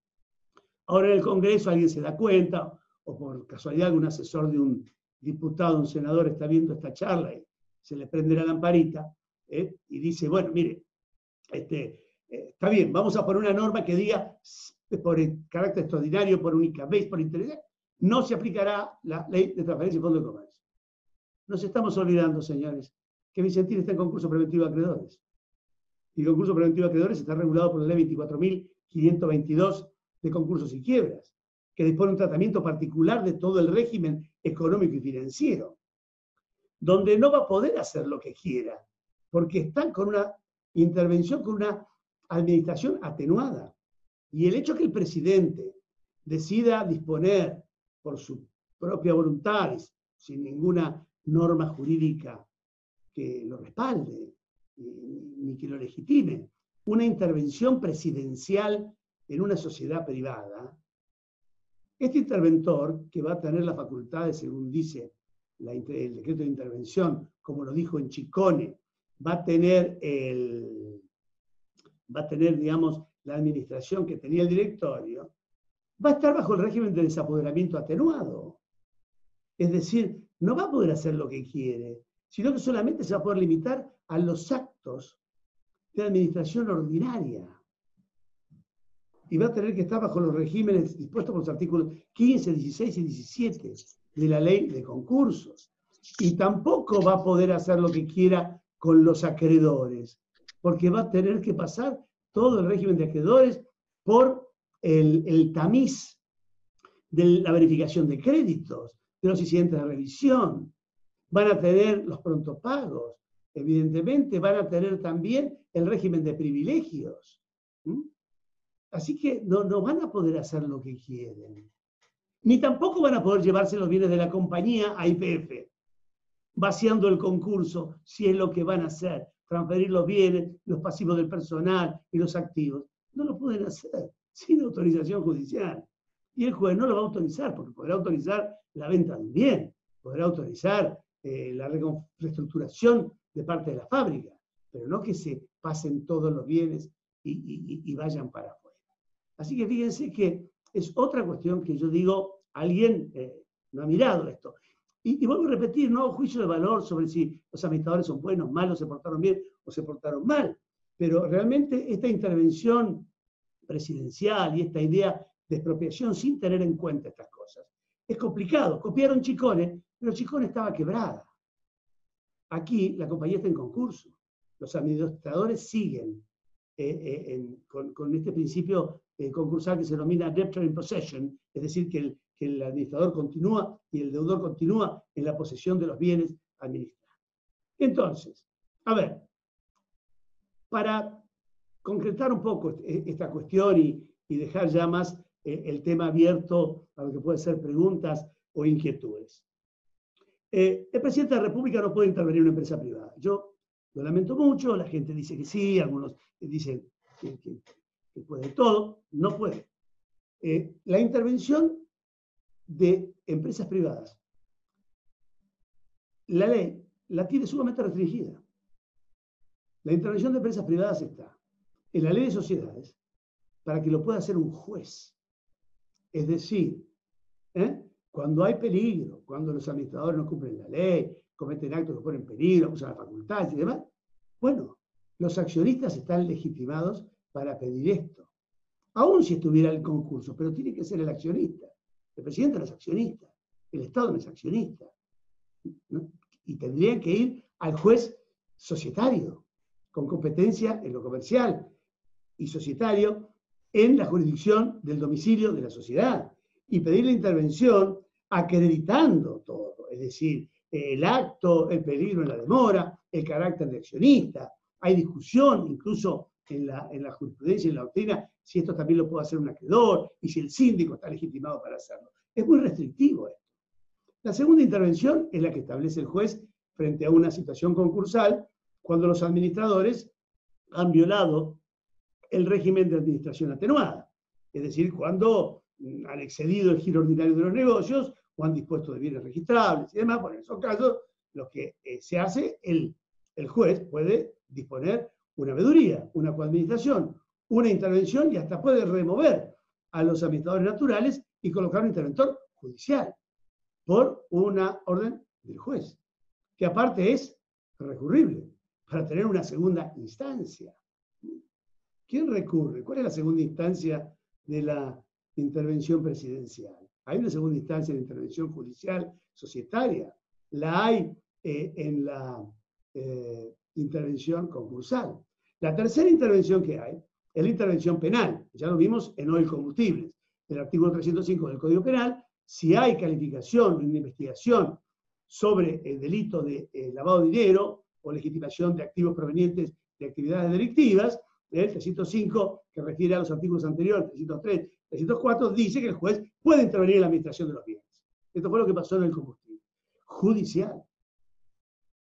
ahora en el Congreso alguien se da cuenta o por casualidad algún asesor de un diputado, un senador está viendo esta charla y se le prende la lamparita ¿eh? y dice, bueno, mire, este, eh, está bien, vamos a poner una norma que diga por el carácter extraordinario, por única vez, por interés, no se aplicará la ley de transferencia y fondo de comercio. Nos estamos olvidando, señores, que Vicentín está en concurso preventivo de acreedores. Y el concurso preventivo de acreedores está regulado por la ley 24.522 de concursos y quiebras, que dispone un tratamiento particular de todo el régimen económico y financiero, donde no va a poder hacer lo que quiera, porque están con una intervención, con una administración atenuada. Y el hecho que el presidente decida disponer por su propia voluntad, sin ninguna norma jurídica que lo respalde, ni que lo legitime, una intervención presidencial en una sociedad privada, este interventor, que va a tener las facultades, según dice el decreto de intervención, como lo dijo en Chicone, va a tener el, va a tener, digamos, la administración que tenía el directorio, va a estar bajo el régimen de desapoderamiento atenuado. Es decir, no va a poder hacer lo que quiere, sino que solamente se va a poder limitar a los actos de administración ordinaria. Y va a tener que estar bajo los regímenes dispuestos por los artículos 15, 16 y 17 de la ley de concursos. Y tampoco va a poder hacer lo que quiera con los acreedores, porque va a tener que pasar todo el régimen de acreedores por el, el tamiz de la verificación de créditos, de los incidentes de revisión. Van a tener los pagos, evidentemente, van a tener también el régimen de privilegios. Así que no, van a poder hacer lo que quieren. Ni tampoco van a poder llevarse los bienes de la compañía a IPF, vaciando el concurso, si es lo que van a hacer, transferir los bienes, los pasivos del personal y los activos. No lo pueden hacer sin autorización judicial. Y el juez no lo va a autorizar, porque podrá autorizar la venta de un bien, podrá autorizar eh, la reestructuración de parte de la fábrica, pero no que se pasen todos los bienes y, vayan para. Así que fíjense que es otra cuestión que yo digo, alguien eh, no ha mirado esto. Y, vuelvo a repetir, no juicio de valor sobre si los administradores son buenos, malos, se portaron bien o se portaron mal, pero realmente esta intervención presidencial y esta idea de expropiación sin tener en cuenta estas cosas. Es complicado. Copiaron Chicone, pero Chicone estaba quebrada. Aquí la compañía está en concurso. Los administradores siguen eh, eh, con, este principio eh, concursal que se denomina debtor in possession, es decir, que el, que el administrador continúa y el deudor continúa en la posesión de los bienes administrados. Entonces, a ver, para concretar un poco esta cuestión y, y dejar ya más eh, el tema abierto a lo que pueden ser preguntas o inquietudes. Eh, el presidente de la República no puede intervenir en una empresa privada. Yo lo lamento mucho, la gente dice que sí, algunos dicen que, puede todo, no puede. Eh, la intervención de empresas privadas, la ley la tiene sumamente restringida. La intervención de empresas privadas está en la ley de sociedades para que lo pueda hacer un juez. Es decir, ¿eh? cuando hay peligro, cuando los administradores no cumplen la ley, cometen actos que ponen en peligro, usan las facultades y demás, bueno, los accionistas están legitimados para pedir esto. Aún si estuviera el concurso, pero tiene que ser el accionista. El presidente no es accionista, el Estado no es accionista. Y tendrían que ir al juez societario, con competencia en lo comercial y societario, en la jurisdicción del domicilio de la sociedad y pedir la intervención acreditando todo, es decir, el acto, el peligro la demora, el carácter de accionista. Hay discusión incluso en la, en la jurisprudencia en la doctrina si esto también lo puede hacer un acreedor y si el síndico está legitimado para hacerlo. Es muy restrictivo esto. La segunda intervención es la que establece el juez frente a una situación concursal cuando los administradores han violado el régimen de administración atenuada, es decir, cuando han excedido el giro ordinario de los negocios o han dispuesto de bienes registrables y demás, bueno, en esos casos lo que eh, se hace, el, el juez puede disponer una veeduría, una coadministración, una intervención y hasta puede remover a los administradores naturales y colocar un interventor judicial por una orden del juez, que aparte es recurrible para tener una segunda instancia. ¿Quién recurre? ¿Cuál es la segunda instancia de la intervención presidencial? Hay una segunda instancia de intervención judicial societaria. La hay eh, en la eh, intervención concursal. La tercera intervención que hay es la intervención penal. Ya lo vimos en Oil Combustibles, el artículo 305 del Código Penal. Si hay calificación, una investigación sobre el delito de eh, lavado de dinero o legitimación de activos provenientes de actividades delictivas, el 305, que refiere a los artículos anteriores, 303, 304, dice que el juez puede intervenir en la administración de los bienes. Esto fue lo que pasó en el combustible. Judicial.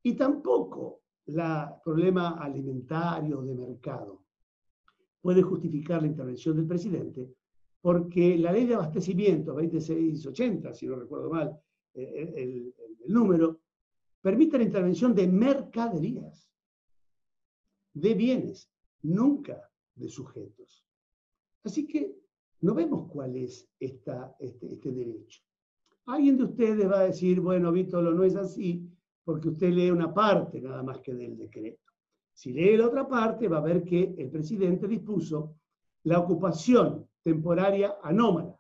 Y tampoco el problema alimentario de mercado puede justificar la intervención del presidente, porque la ley de abastecimiento 2680, si no recuerdo mal eh, el, el número, permite la intervención de mercaderías, de bienes, nunca de sujetos. Así que no vemos cuál es esta, este, este, derecho. Alguien de ustedes va a decir, bueno, Víctor, no es así, porque usted lee una parte nada más que del decreto. Si lee la otra parte, va a ver que el presidente dispuso la ocupación temporaria anómala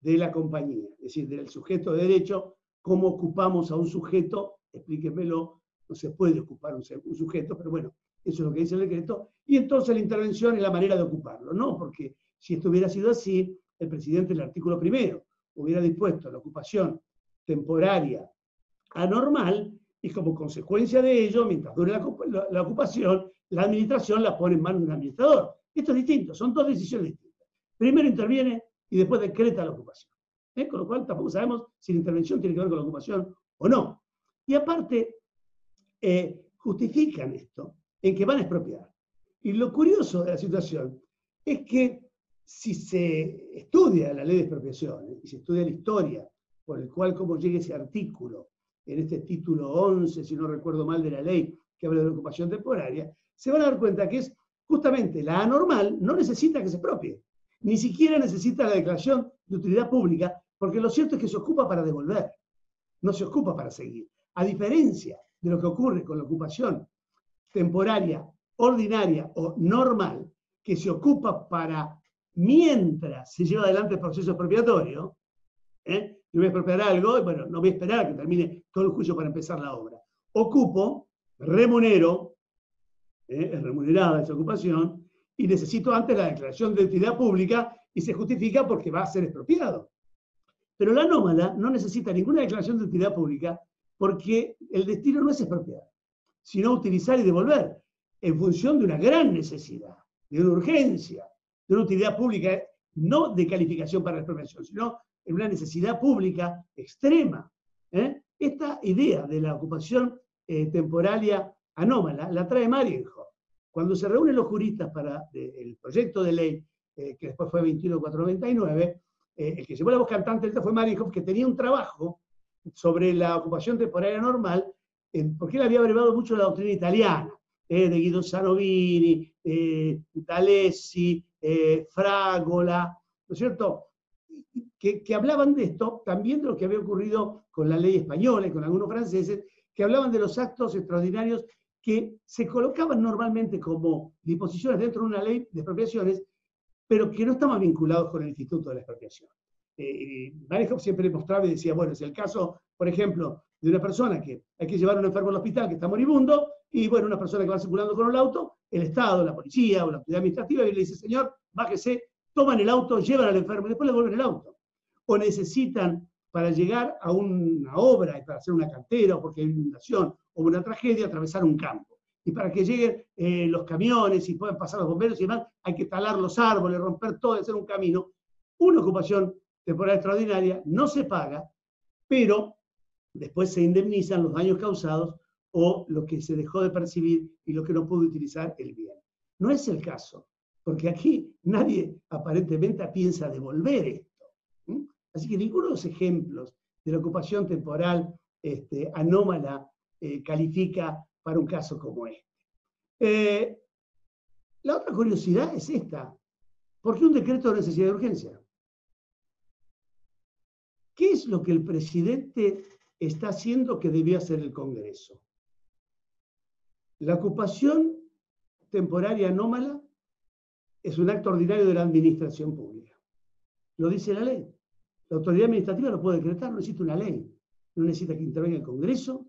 de la compañía, es decir, del sujeto de derecho, cómo ocupamos a un sujeto, explíquemelo, no se puede ocupar un, un sujeto, pero bueno, eso es lo que dice el decreto, y entonces la intervención es la manera de ocuparlo, ¿no? Porque si esto hubiera sido así, el presidente en el artículo primero hubiera dispuesto la ocupación temporaria anormal y como consecuencia de ello, mientras dure la, ocupación, la administración la pone en manos de un administrador. Esto es distinto, son dos decisiones distintas. Primero interviene y después decreta la ocupación. ¿Eh? Con lo cual tampoco sabemos si la intervención tiene que ver con la ocupación o no. Y aparte, eh, justifican esto en que van a expropiar. Y lo curioso de la situación es que si se estudia la ley de expropiación y se estudia la historia por el cual cómo llega ese artículo en este título 11, si no recuerdo mal, de la ley que habla de la ocupación temporaria, se van a dar cuenta que es justamente la anormal no necesita que se expropie, ni siquiera necesita la declaración de utilidad pública, porque lo cierto es que se ocupa para devolver, no se ocupa para seguir. A diferencia de lo que ocurre con la ocupación temporaria, ordinaria o normal, que se ocupa para mientras se lleva adelante el proceso expropiatorio, ¿eh? Yo voy a expropiar algo, y bueno, no voy a esperar a que termine todo el juicio para empezar la obra. Ocupo, remunero, ¿eh? es remunerada esa ocupación, y necesito antes la declaración de utilidad pública y se justifica porque va a ser expropiado. Pero la anómala no necesita ninguna declaración de utilidad pública porque el destino no es expropiar, sino utilizar y devolver en función de una gran necesidad, de una urgencia, de una utilidad pública, no de calificación para la expropiación, sino en una necesidad pública extrema. ¿eh? Esta idea de la ocupación eh, temporaria anómala la trae Marienhoff. Cuando se reúnen los juristas para el proyecto de ley, eh, que después fue 21499, el que llevó la voz cantante fue Marienhoff, que tenía un trabajo sobre la ocupación temporaria normal, porque él había brevado mucho la doctrina italiana, de Guido Sanovini, Talesi, Fragola, ¿no es cierto? Que, hablaban de esto, también de lo que había ocurrido con la ley española y con algunos franceses, que hablaban de los actos extraordinarios que se colocaban normalmente como disposiciones dentro de una ley de expropiaciones, pero que no estaban vinculados con el Instituto de la Expropiación. Eh, siempre mostraba y decía, bueno, es el caso, por ejemplo, de una persona que hay que llevar a un enfermo al hospital que está moribundo, y bueno, una persona que va circulando con el auto, el Estado, la policía o la autoridad administrativa, y le dice, señor, bájese, toman el auto, llevan al enfermo y después le vuelven el auto. O necesitan para llegar a una obra, para hacer una cantera, o porque hay inundación o una tragedia, atravesar un campo. y para que lleguen eh, los camiones y puedan pasar los bomberos y demás, hay que talar los árboles, romper todo, hacer un camino. Una ocupación temporal extraordinaria no se paga, pero después se indemnizan los daños causados o lo que se dejó de percibir y lo que no pudo utilizar el bien. No es el caso, porque aquí nadie aparentemente piensa devolver esto. Así que ninguno de los ejemplos de la ocupación temporal este, anómala eh, califica para un caso como este. Eh, la otra curiosidad es esta. ¿Por qué un decreto de necesidad de urgencia? ¿Qué es lo que el presidente está haciendo que debía hacer el Congreso? La ocupación temporaria anómala es un acto ordinario de la administración pública. Lo dice la ley. La autoridad administrativa lo puede decretar, no necesita una ley. No necesita que intervenga el Congreso,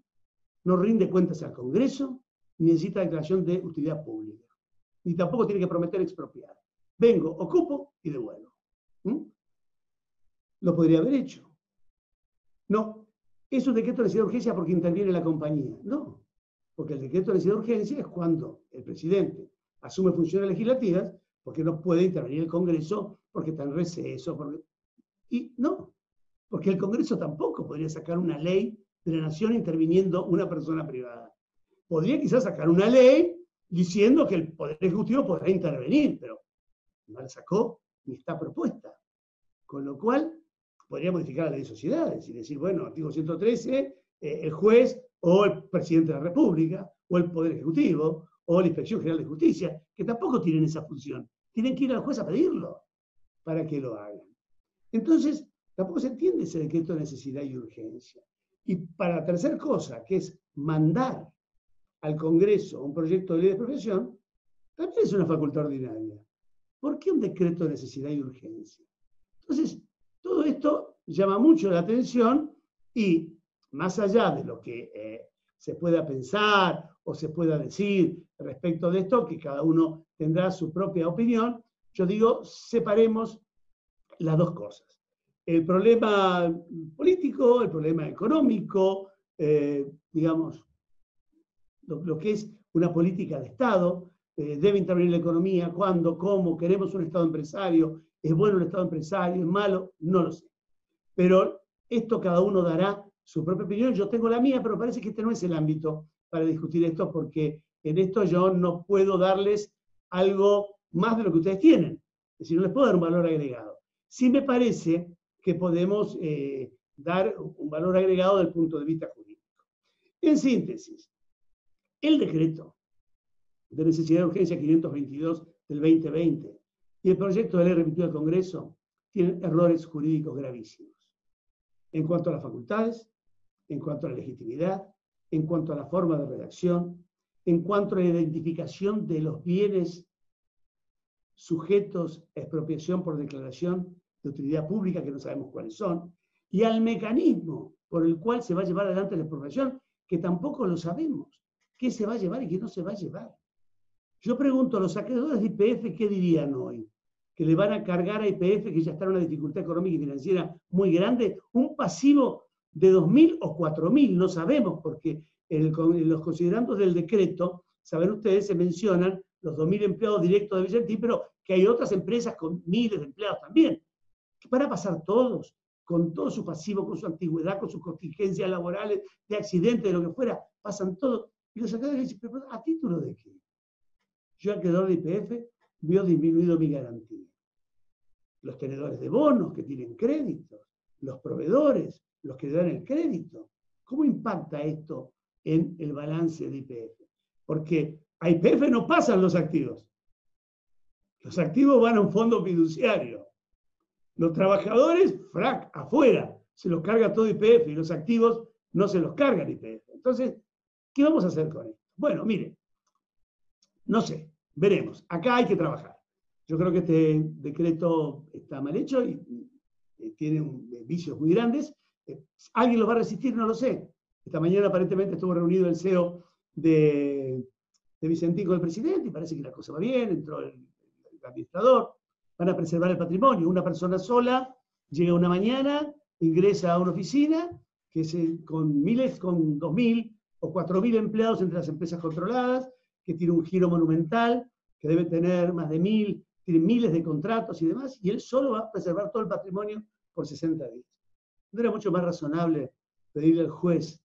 no rinde cuentas al Congreso, ni necesita declaración de utilidad pública. Ni tampoco tiene que prometer expropiar. Vengo, ocupo y devuelvo. ¿Mm? Lo podría haber hecho. No, es un decreto de necesidad de urgencia porque interviene la compañía. No, porque el decreto de necesidad de urgencia es cuando el presidente asume funciones legislativas porque no puede intervenir el Congreso porque está en receso. Y no, porque el Congreso tampoco podría sacar una ley de la nación interviniendo una persona privada. Podría quizás sacar una ley diciendo que el Poder Ejecutivo podrá intervenir, pero no la sacó ni está propuesta. Con lo cual, podría modificar la ley de sociedades y decir, bueno, artículo 113, eh, el juez o el presidente de la República o el Poder Ejecutivo o la Inspección General de Justicia, que tampoco tienen esa función. Tienen que ir al juez a pedirlo para que lo hagan. Entonces, tampoco se entiende ese decreto de necesidad y urgencia. Y para la tercera cosa, que es mandar al Congreso un proyecto de ley de profesión, también es una facultad ordinaria. ¿Por qué un decreto de necesidad y urgencia? Entonces, todo esto llama mucho la atención y más allá de lo que eh, se pueda pensar o se pueda decir respecto de esto, que cada uno tendrá su propia opinión, yo digo, separemos las dos cosas. El problema político, el problema económico, eh, digamos, lo, que es una política de Estado, eh, debe intervenir la economía, cuándo, cómo, queremos un Estado empresario, es bueno un Estado empresario, es malo, no lo sé. Pero esto cada uno dará su propia opinión, yo tengo la mía, pero parece que este no es el ámbito para discutir esto, porque en esto yo no puedo darles algo más de lo que ustedes tienen. Es decir, no les puedo dar un valor agregado. Sí me parece que podemos eh, dar un valor agregado desde el punto de vista jurídico. En síntesis, el decreto de necesidad de urgencia 522 del 2020 y el proyecto de ley remitido al Congreso tienen errores jurídicos gravísimos. En cuanto a las facultades, en cuanto a la legitimidad, en cuanto a la forma de redacción, en cuanto a la identificación de los bienes sujetos a expropiación por declaración de utilidad pública, que no sabemos cuáles son, y al mecanismo por el cual se va a llevar adelante la expropiación, que tampoco lo sabemos qué se va a llevar y qué no se va a llevar. Yo pregunto, los acreedores de IPF, ¿qué dirían hoy? Que le van a cargar a IPF, que ya está en una dificultad económica y financiera muy grande, un pasivo de 2.000 o 4.000, no sabemos, porque en, los considerandos del decreto, saben ustedes, se mencionan los 2.000 empleados directos de Vicentín, pero que hay otras empresas con miles de empleados también. ¿Qué van a pasar todos? con todo su pasivo, con su antigüedad, con sus contingencias laborales, de accidente, de lo que fuera, pasan todos. Y los acreedores dicen, pero ¿a título de qué? Yo, acreedor de IPF, veo disminuido mi garantía. Los tenedores de bonos que tienen créditos, los proveedores, los que dan el crédito. ¿Cómo impacta esto en el balance de IPF? Porque a IPF no pasan los activos. Los activos van a un fondo fiduciario. Los trabajadores, frac, afuera, se los carga todo IPF y los activos no se los cargan IPF. Entonces, ¿Qué vamos a hacer con esto? Bueno, mire, no sé, veremos. Acá hay que trabajar. Yo creo que este decreto está mal hecho y, tiene eh, vicios muy grandes. Eh, ¿Alguien lo va a resistir? No lo sé. Esta mañana aparentemente estuvo reunido el CEO de, de Vicentín con el presidente y parece que la cosa va bien, entró el, administrador, van a preservar el patrimonio. Una persona sola llega una mañana, ingresa a una oficina que es con miles, con dos mil o 4.000 empleados entre las empresas controladas, que tiene un giro monumental, que debe tener más de mil, tiene miles de contratos y demás, y él solo va a preservar todo el patrimonio por 60 días. ¿No era mucho más razonable pedirle al juez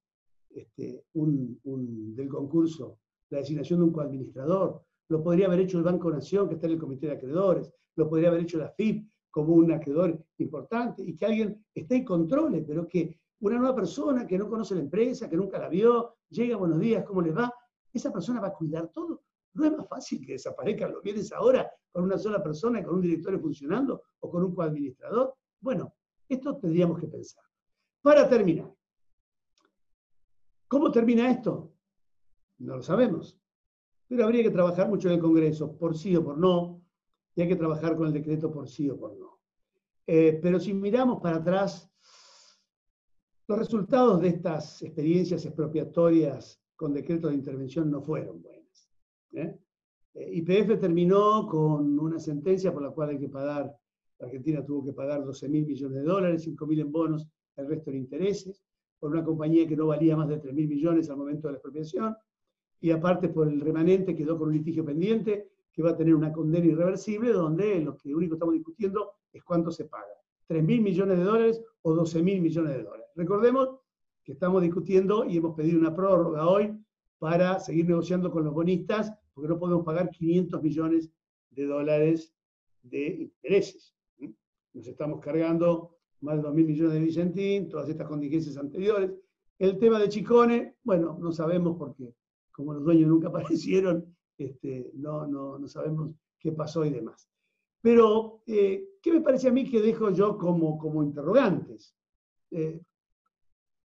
este, del concurso la designación de un coadministrador? Lo podría haber hecho el Banco Nación, que está en el Comité de Acreedores, lo podría haber hecho la FIP como un acreedor importante, y que alguien esté y controle, pero que una nueva persona que no conoce la empresa, que nunca la vio, llega, buenos días, ¿cómo les va? Esa persona va a cuidar todo. ¿No es más fácil que desaparezcan los bienes ahora con una sola persona y con un directorio funcionando o con un coadministrador? Bueno, esto tendríamos que pensar. Para terminar, ¿cómo termina esto? No lo sabemos, pero habría que trabajar mucho en el Congreso, por sí o por no, y hay que trabajar con el decreto por sí o por no. Eh, pero si miramos para atrás, los resultados de estas experiencias expropiatorias con decreto de intervención no fueron buenas. ¿eh? Eh, YPF terminó con una sentencia por la cual hay que pagar, Argentina tuvo que pagar 12 mil millones de dólares, 5 mil en bonos, el resto en intereses, por una compañía que no valía más de 3 mil millones al momento de la expropiación, y aparte por el remanente quedó con un litigio pendiente que va a tener una condena irreversible, donde lo que único estamos discutiendo es cuánto se paga. 3 mil millones de dólares o 12 mil millones de dólares. Recordemos que estamos discutiendo y hemos pedido una prórroga hoy para seguir negociando con los bonistas, porque no podemos pagar 500 millones de dólares de intereses. Nos estamos cargando más de 2 mil millones de Vicentín, todas estas contingencias anteriores. El tema de Chicone, bueno, no sabemos porque como los dueños nunca aparecieron, este, no, no, no sabemos qué pasó y demás. Pero, eh, ¿qué me parece a mí que dejo yo como, como interrogantes? Eh,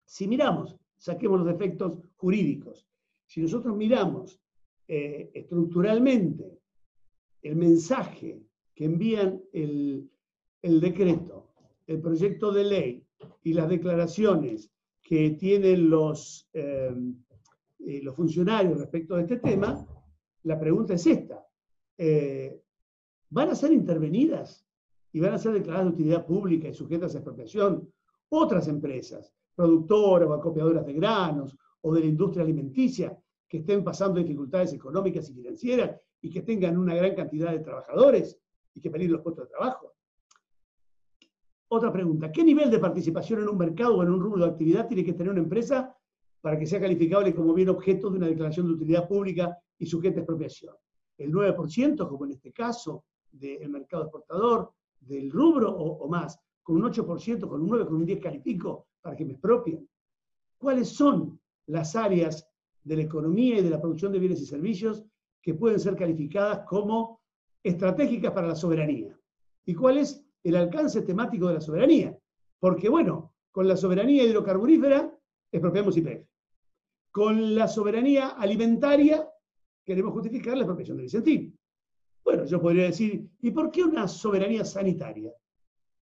si miramos, saquemos los efectos jurídicos, si nosotros miramos eh, estructuralmente el mensaje que envían el, decreto, el proyecto de ley y las declaraciones que tienen los, los funcionarios respecto de este tema, la pregunta es esta. Eh, ¿Van a ser intervenidas y van a ser declaradas de utilidad pública y sujetas a expropiación otras empresas, productoras o acopiadoras de granos o de la industria alimenticia que estén pasando dificultades económicas y financieras y que tengan una gran cantidad de trabajadores y que pedir los puestos de trabajo? Otra pregunta, ¿qué nivel de participación en un mercado o en un rubro de actividad tiene que tener una empresa para que sea calificable como bien objeto de una declaración de utilidad pública y sujeta a expropiación. El 9%, como en este caso, del mercado exportador, del rubro o, más, con un 8%, con un 9, con un 10 califico para que me expropien. ¿Cuáles son las áreas de la economía y de la producción de bienes y servicios que pueden ser calificadas como estratégicas para la soberanía? ¿Y cuál es el alcance temático de la soberanía? Porque, bueno, con la soberanía hidrocarburífera expropiamos IPF. Con la soberanía alimentaria queremos justificar la expropiación de Vicentín. Bueno, yo podría decir, ¿y por qué una soberanía sanitaria?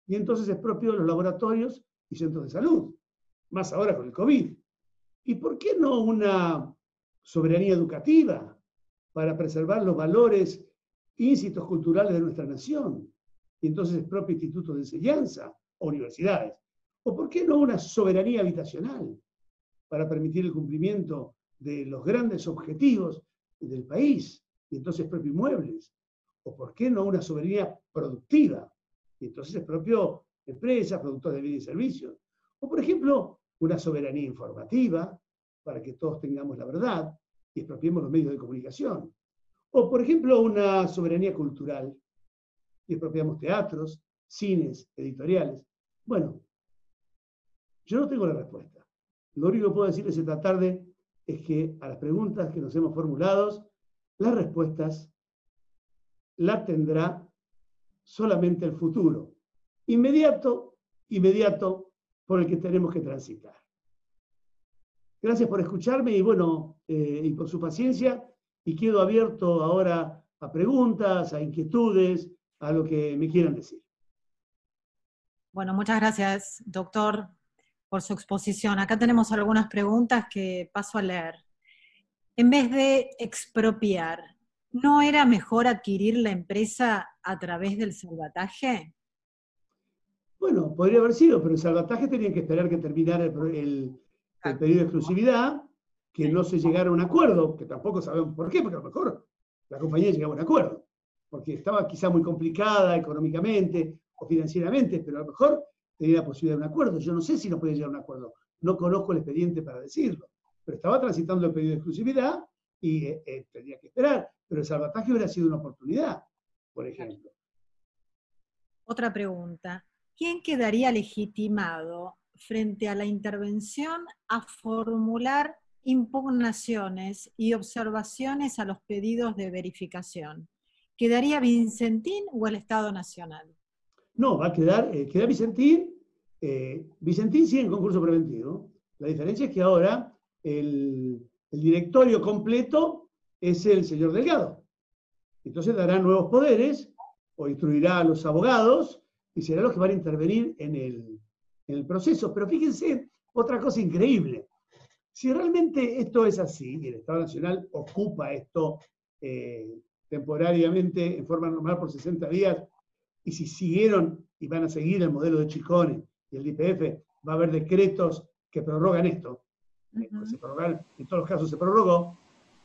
Y entonces es propio de los laboratorios y centros de salud, más ahora con el COVID. ¿Y por qué no una soberanía educativa para preservar los valores íncitos culturales de nuestra nación? Y entonces es propio instituto de enseñanza o universidades. ¿O por qué no una soberanía habitacional para permitir el cumplimiento de los grandes objetivos del país, y entonces propio inmuebles. O por qué no una soberanía productiva, y entonces es propio empresas, productores de bienes y servicios. O por ejemplo, una soberanía informativa, para que todos tengamos la verdad y expropiemos los medios de comunicación. O por ejemplo, una soberanía cultural, y expropiamos teatros, cines, editoriales. Bueno, yo no tengo la respuesta. Lo único que puedo decirles esta tarde es que a las preguntas que nos hemos formulado, las respuestas las tendrá solamente el futuro, inmediato, inmediato, por el que tenemos que transitar. Gracias por escucharme y bueno, eh, y por su paciencia, y quedo abierto ahora a preguntas, a inquietudes, a lo que me quieran decir. Bueno, muchas gracias, doctor por su exposición. Acá tenemos algunas preguntas que paso a leer. En vez de expropiar, ¿no era mejor adquirir la empresa a través del salvataje? Bueno, podría haber sido, pero el salvataje tenía que esperar que terminara el, periodo de exclusividad que no se llegara a un acuerdo, que tampoco sabemos por qué, porque a lo mejor la compañía llegaba a un acuerdo, porque estaba quizá muy complicada económicamente o financieramente, pero a lo mejor tenía la posibilidad de un acuerdo. Yo no sé si no puede llegar a un acuerdo, no conozco el expediente para decirlo, pero estaba transitando el pedido de exclusividad y eh, eh, tenía que esperar, pero el salvataje hubiera sido una oportunidad, por ejemplo. Otra pregunta. ¿Quién quedaría legitimado frente a la intervención a formular impugnaciones y observaciones a los pedidos de verificación? ¿Quedaría Vicentín o el Estado Nacional? No, va a quedar, eh, queda Vicentín. Eh, Vicentín sigue en concurso preventivo. La diferencia es que ahora el, directorio completo es el señor Delgado. Entonces dará nuevos poderes o instruirá a los abogados y será los que van a intervenir en el, en el proceso. Pero fíjense, otra cosa increíble. Si realmente esto es así, y el Estado Nacional ocupa esto eh, temporariamente en forma normal por 60 días, y si siguieron y van a seguir el modelo de Chicone y el IPF, va a haber decretos que prorrogan esto, eh, se en todos los casos se prorrogó,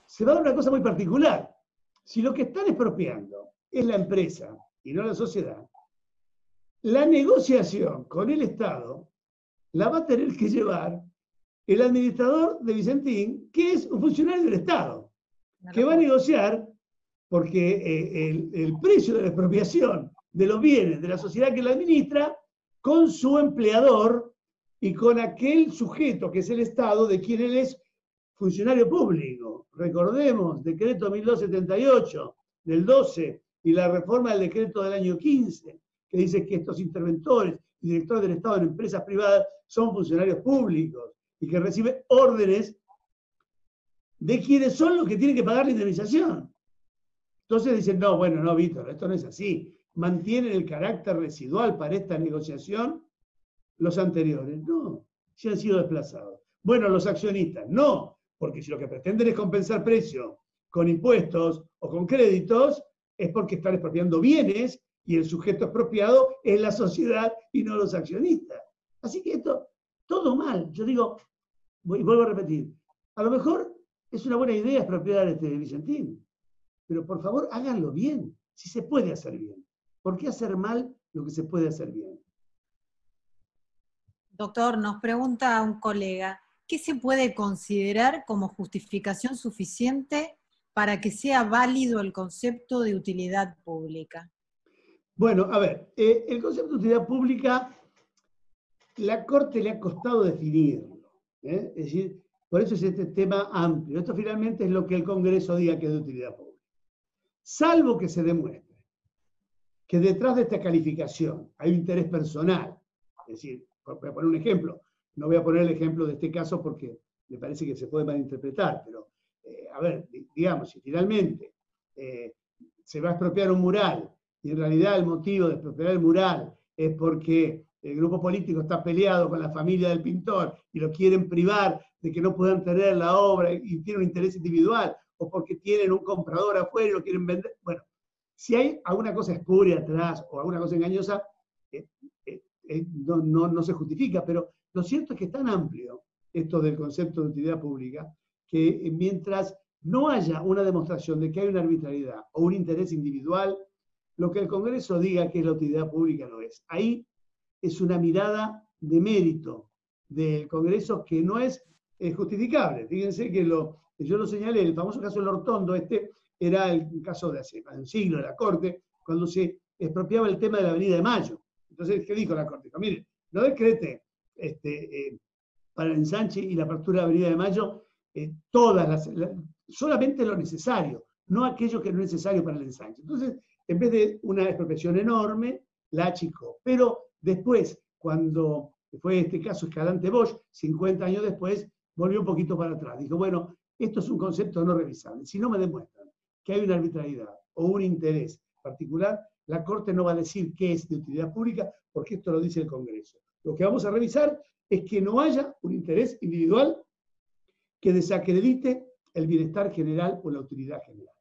se va a dar una cosa muy particular. Si lo que están expropiando es la empresa y no la sociedad, la negociación con el Estado la va a tener que llevar el administrador de Vicentín, que es un funcionario del Estado, que va a negociar porque eh, el, precio de la expropiación de los bienes de la sociedad que la administra con su empleador y con aquel sujeto que es el Estado de quien él es funcionario público. Recordemos, decreto 1278 del 12 y la reforma del decreto del año 15, que dice que estos interventores y directores del Estado en empresas privadas son funcionarios públicos y que recibe órdenes de quienes son los que tienen que pagar la indemnización. Entonces dicen, no, bueno, no, Víctor, esto no es así. Mantienen el carácter residual para esta negociación los anteriores. No, se han sido desplazados. Bueno, los accionistas, no, porque si lo que pretenden es compensar precio con impuestos o con créditos, es porque están expropiando bienes y el sujeto expropiado es la sociedad y no los accionistas. Así que esto todo mal. Yo digo, y vuelvo a repetir, a lo mejor es una buena idea expropiar este Vicentín, pero por favor háganlo bien, si se puede hacer bien. ¿Por qué hacer mal lo que se puede hacer bien? Doctor, nos pregunta un colega, ¿qué se puede considerar como justificación suficiente para que sea válido el concepto de utilidad pública? Bueno, a ver, eh, el concepto de utilidad pública la Corte le ha costado definirlo. ¿eh? Es decir, por eso es este tema amplio. Esto finalmente es lo que el Congreso diga que es de utilidad pública. Salvo que se demuestre que detrás de esta calificación hay un interés personal. Es decir, voy a poner un ejemplo. No voy a poner el ejemplo de este caso porque me parece que se puede malinterpretar, pero eh, a ver, digamos, si finalmente eh, se va a expropiar un mural y en realidad el motivo de expropiar el mural es porque el grupo político está peleado con la familia del pintor y lo quieren privar de que no puedan tener la obra y tienen un interés individual, o porque tienen un comprador afuera y lo quieren vender. Bueno, si hay alguna cosa espuria atrás o alguna cosa engañosa, eh, eh, eh, no, no, se justifica, pero lo cierto es que es tan amplio esto del concepto de utilidad pública que mientras no haya una demostración de que hay una arbitrariedad o un interés individual, lo que el Congreso diga que es la utilidad pública lo es. Ahí es una mirada de mérito del Congreso que no es justificable. Fíjense que yo lo señalé, el famoso caso del Hortondo, este era el caso de hace un siglo de la Corte, cuando se expropiaba el tema de la Avenida de Mayo. Entonces, ¿qué dijo la Corte? Dijo, mire, no decrete este, eh, para el ensanche y la apertura de la Avenida de Mayo eh, todas las, solamente lo necesario, no aquello que no es necesario para el ensanche. Entonces, en vez de una expropiación enorme, la achicó. Pero Después, cuando fue este caso Escalante Bosch, 50 años después, volvió un poquito para atrás. Dijo, bueno, esto es un concepto no revisable. Si no me demuestran que hay una arbitrariedad o un interés particular, la Corte no va a decir qué es de utilidad pública, porque esto lo dice el Congreso. Lo que vamos a revisar es que no haya un interés individual que desacredite el bienestar general o la utilidad general.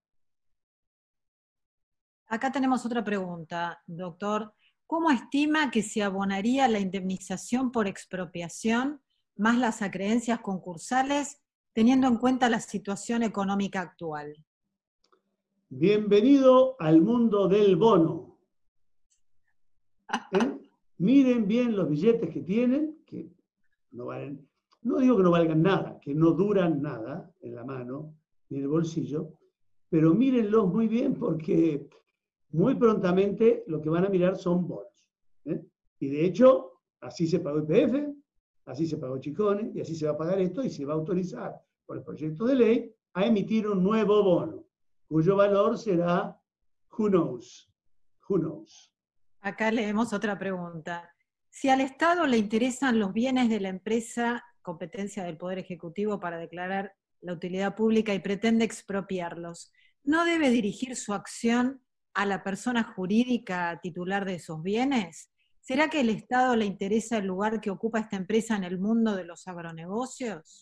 Acá tenemos otra pregunta, doctor. ¿Cómo estima que se abonaría la indemnización por expropiación más las acreencias concursales teniendo en cuenta la situación económica actual? Bienvenido al mundo del bono. ¿Eh? Miren bien los billetes que tienen, que no valen, no digo que no valgan nada, que no duran nada en la mano ni en el bolsillo, pero mírenlos muy bien porque muy prontamente lo que van a mirar son bonos. ¿eh? Y de hecho, así se pagó el PF, así se pagó Chicone, y así se va a pagar esto, y se va a autorizar por el proyecto de ley a emitir un nuevo bono, cuyo valor será who knows, who knows. Acá leemos otra pregunta. Si al Estado le interesan los bienes de la empresa, competencia del Poder Ejecutivo para declarar la utilidad pública y pretende expropiarlos, ¿no debe dirigir su acción a la persona jurídica titular de esos bienes? ¿Será que el Estado le interesa el lugar que ocupa esta empresa en el mundo de los agronegocios?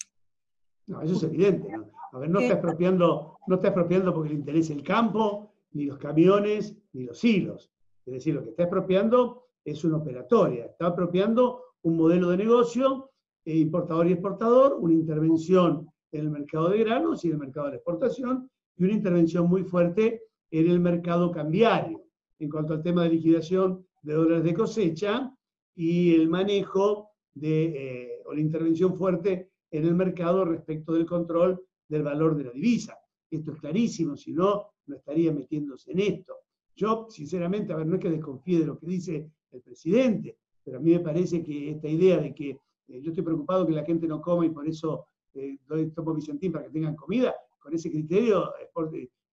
No, eso es evidente. ¿no? A ver, no está expropiando, no está expropiando porque le interesa el campo, ni los camiones, ni los hilos. Es decir, lo que está expropiando es una operatoria. Está expropiando un modelo de negocio, eh, importador y exportador, una intervención en el mercado de granos y en el mercado de la exportación, y una intervención muy fuerte en el mercado cambiario. En cuanto al tema de liquidación de dólares de cosecha y el manejo de, eh, o la intervención fuerte en el mercado respecto del control del valor de la divisa. Esto es clarísimo, si no, no estaría metiéndose en esto. Yo, sinceramente, a ver, no es que desconfíe de lo que dice el presidente, pero a mí me parece que esta idea de que eh, yo estoy preocupado que la gente no coma y por eso eh, doy, tomo Vicentín para que tengan comida, con ese criterio,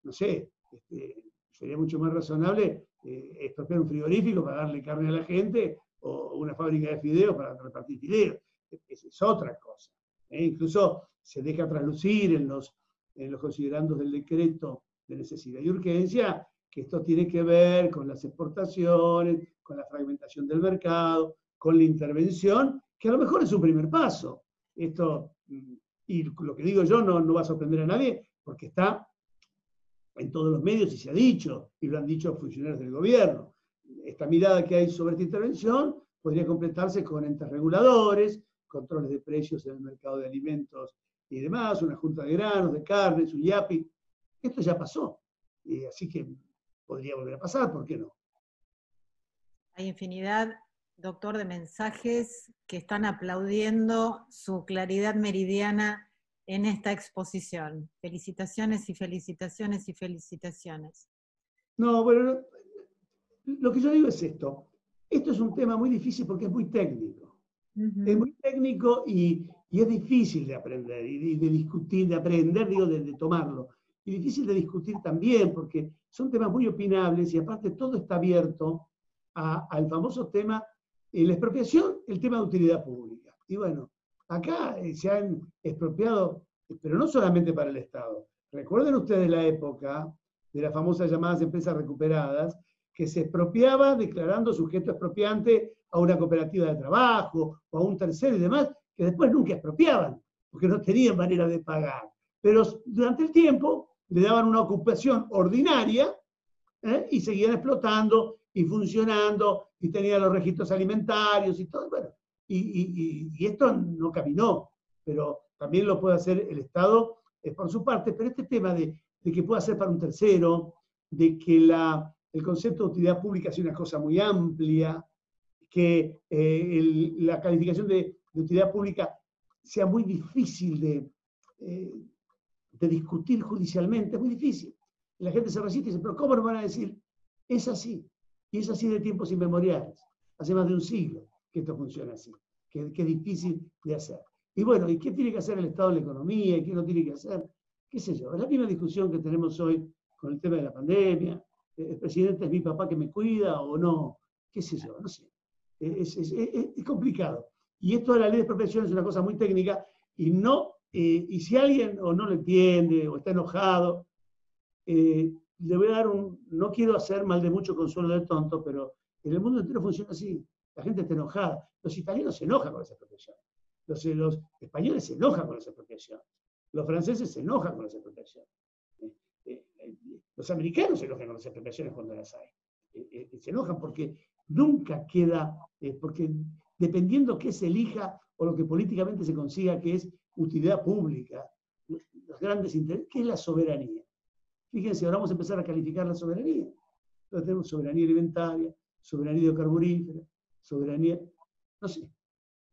no sé, este, sería mucho más razonable eh, expropiar un frigorífico para darle carne a la gente o una fábrica de fideos para repartir fideos. Esa es otra cosa. ¿eh? Incluso se deja traslucir en los, en los considerandos del decreto de necesidad y urgencia que esto tiene que ver con las exportaciones, con la fragmentación del mercado, con la intervención, que a lo mejor es un primer paso. Esto, mm, y lo que digo yo no, no va a sorprender a nadie, porque está en todos los medios y se ha dicho, y lo han dicho funcionarios del gobierno. Esta mirada que hay sobre esta intervención podría completarse con entes reguladores, controles de precios en el mercado de alimentos y demás, una junta de granos, de carnes, un YAPI. Esto ya pasó, y así que podría volver a pasar, ¿por qué no? Hay infinidad, doctor, de mensajes que están aplaudiendo su claridad meridiana en esta exposición. Felicitaciones y felicitaciones y felicitaciones. No, bueno, lo que yo digo es esto. Esto es un tema muy difícil porque es muy técnico. Es muy técnico y, es difícil de aprender y de, discutir, de aprender, digo, de, tomarlo. Y difícil de discutir también porque son temas muy opinables y aparte todo está abierto al famoso tema, en la expropiación, el tema de utilidad pública. Y bueno, Acá eh, se han expropiado, pero no solamente para el Estado. Recuerden ustedes la época de las famosas llamadas empresas recuperadas, que se expropiaba declarando sujeto expropiante a una cooperativa de trabajo o a un tercero y demás, que después nunca expropiaban, porque no tenían manera de pagar. Pero durante el tiempo le daban una ocupación ordinaria ¿eh? y seguían explotando y funcionando y tenían los registros alimentarios y todo. Bueno, y, esto no caminó, pero también lo puede hacer el Estado eh, por su parte. Pero este tema de, que pueda ser para un tercero, de que la, el concepto de utilidad pública sea una cosa muy amplia, que eh, la calificación de, utilidad pública sea muy difícil de, eh, de discutir judicialmente, es muy difícil. la gente se resiste y dice, pero ¿cómo nos van a decir? Es así. Y es así de tiempos inmemoriales, hace más de un siglo que esto funciona así, que, es difícil de hacer. Y bueno, ¿y qué tiene que hacer el Estado de la economía y qué no tiene que hacer? ¿Qué sé yo? Es la misma discusión que tenemos hoy con el tema de la pandemia. ¿El presidente es mi papá que me cuida o no? ¿Qué sé yo? No sé. Es, complicado. Y esto de la ley de expropiación es una cosa muy técnica y no, eh, y si alguien o no lo entiende o está enojado, eh, le voy a dar un, no quiero hacer mal de mucho consuelo de tonto, pero en el mundo entero funciona así. La gente está enojada. Los italianos se enojan con esa expropiación. Los, los, españoles se enojan con esa expropiación. Los franceses se enojan con. Eh, eh, eh, los americanos se enojan con las expropiaciones cuando las hay. se enojan porque nunca queda, porque dependiendo qué se elija o lo que políticamente se consiga que es utilidad pública, grandes intereses, que es la soberanía. Fíjense, ahora vamos a empezar a calificar la soberanía. Entonces tenemos soberanía alimentaria, soberanía biocarburífera, soberanía, no sé.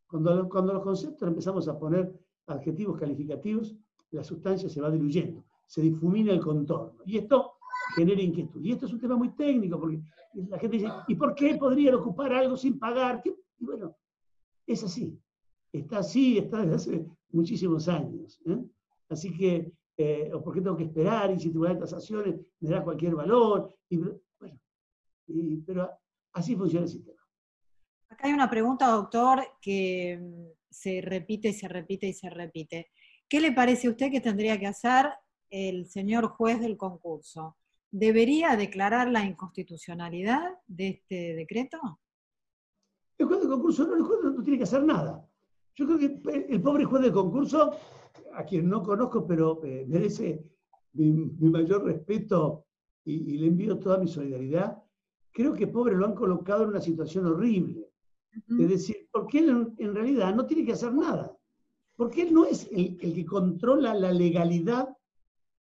Cuando, cuando los conceptos empezamos a poner adjetivos calificativos, la sustancia se va diluyendo, se difumina el contorno. Y esto genera inquietud. Y esto es un tema muy técnico, porque la gente dice, ¿y por qué podrían ocupar algo sin pagar? Y bueno, es así. Está así, está desde hace muchísimos años. ¿eh? Así que, eh, ¿o por qué tengo que esperar? Y si tribunal de tasaciones me da cualquier valor. Y, bueno, pero así funciona el sistema. Acá hay una pregunta, doctor, que mm, se repite y se repite y se repite. ¿Qué le parece a usted que tendría que hacer el señor juez del concurso? ¿Debería declarar la inconstitucionalidad de este decreto? El juez del concurso no, el juez no tiene que hacer nada. Yo creo que el pobre juez del concurso, a quien no conozco, pero eh, merece mi, mayor respeto y, le envío toda mi solidaridad, creo que pobre lo han colocado en una situación horrible. Es decir, porque él en, realidad no tiene que hacer nada. Porque él no es el que controla la legalidad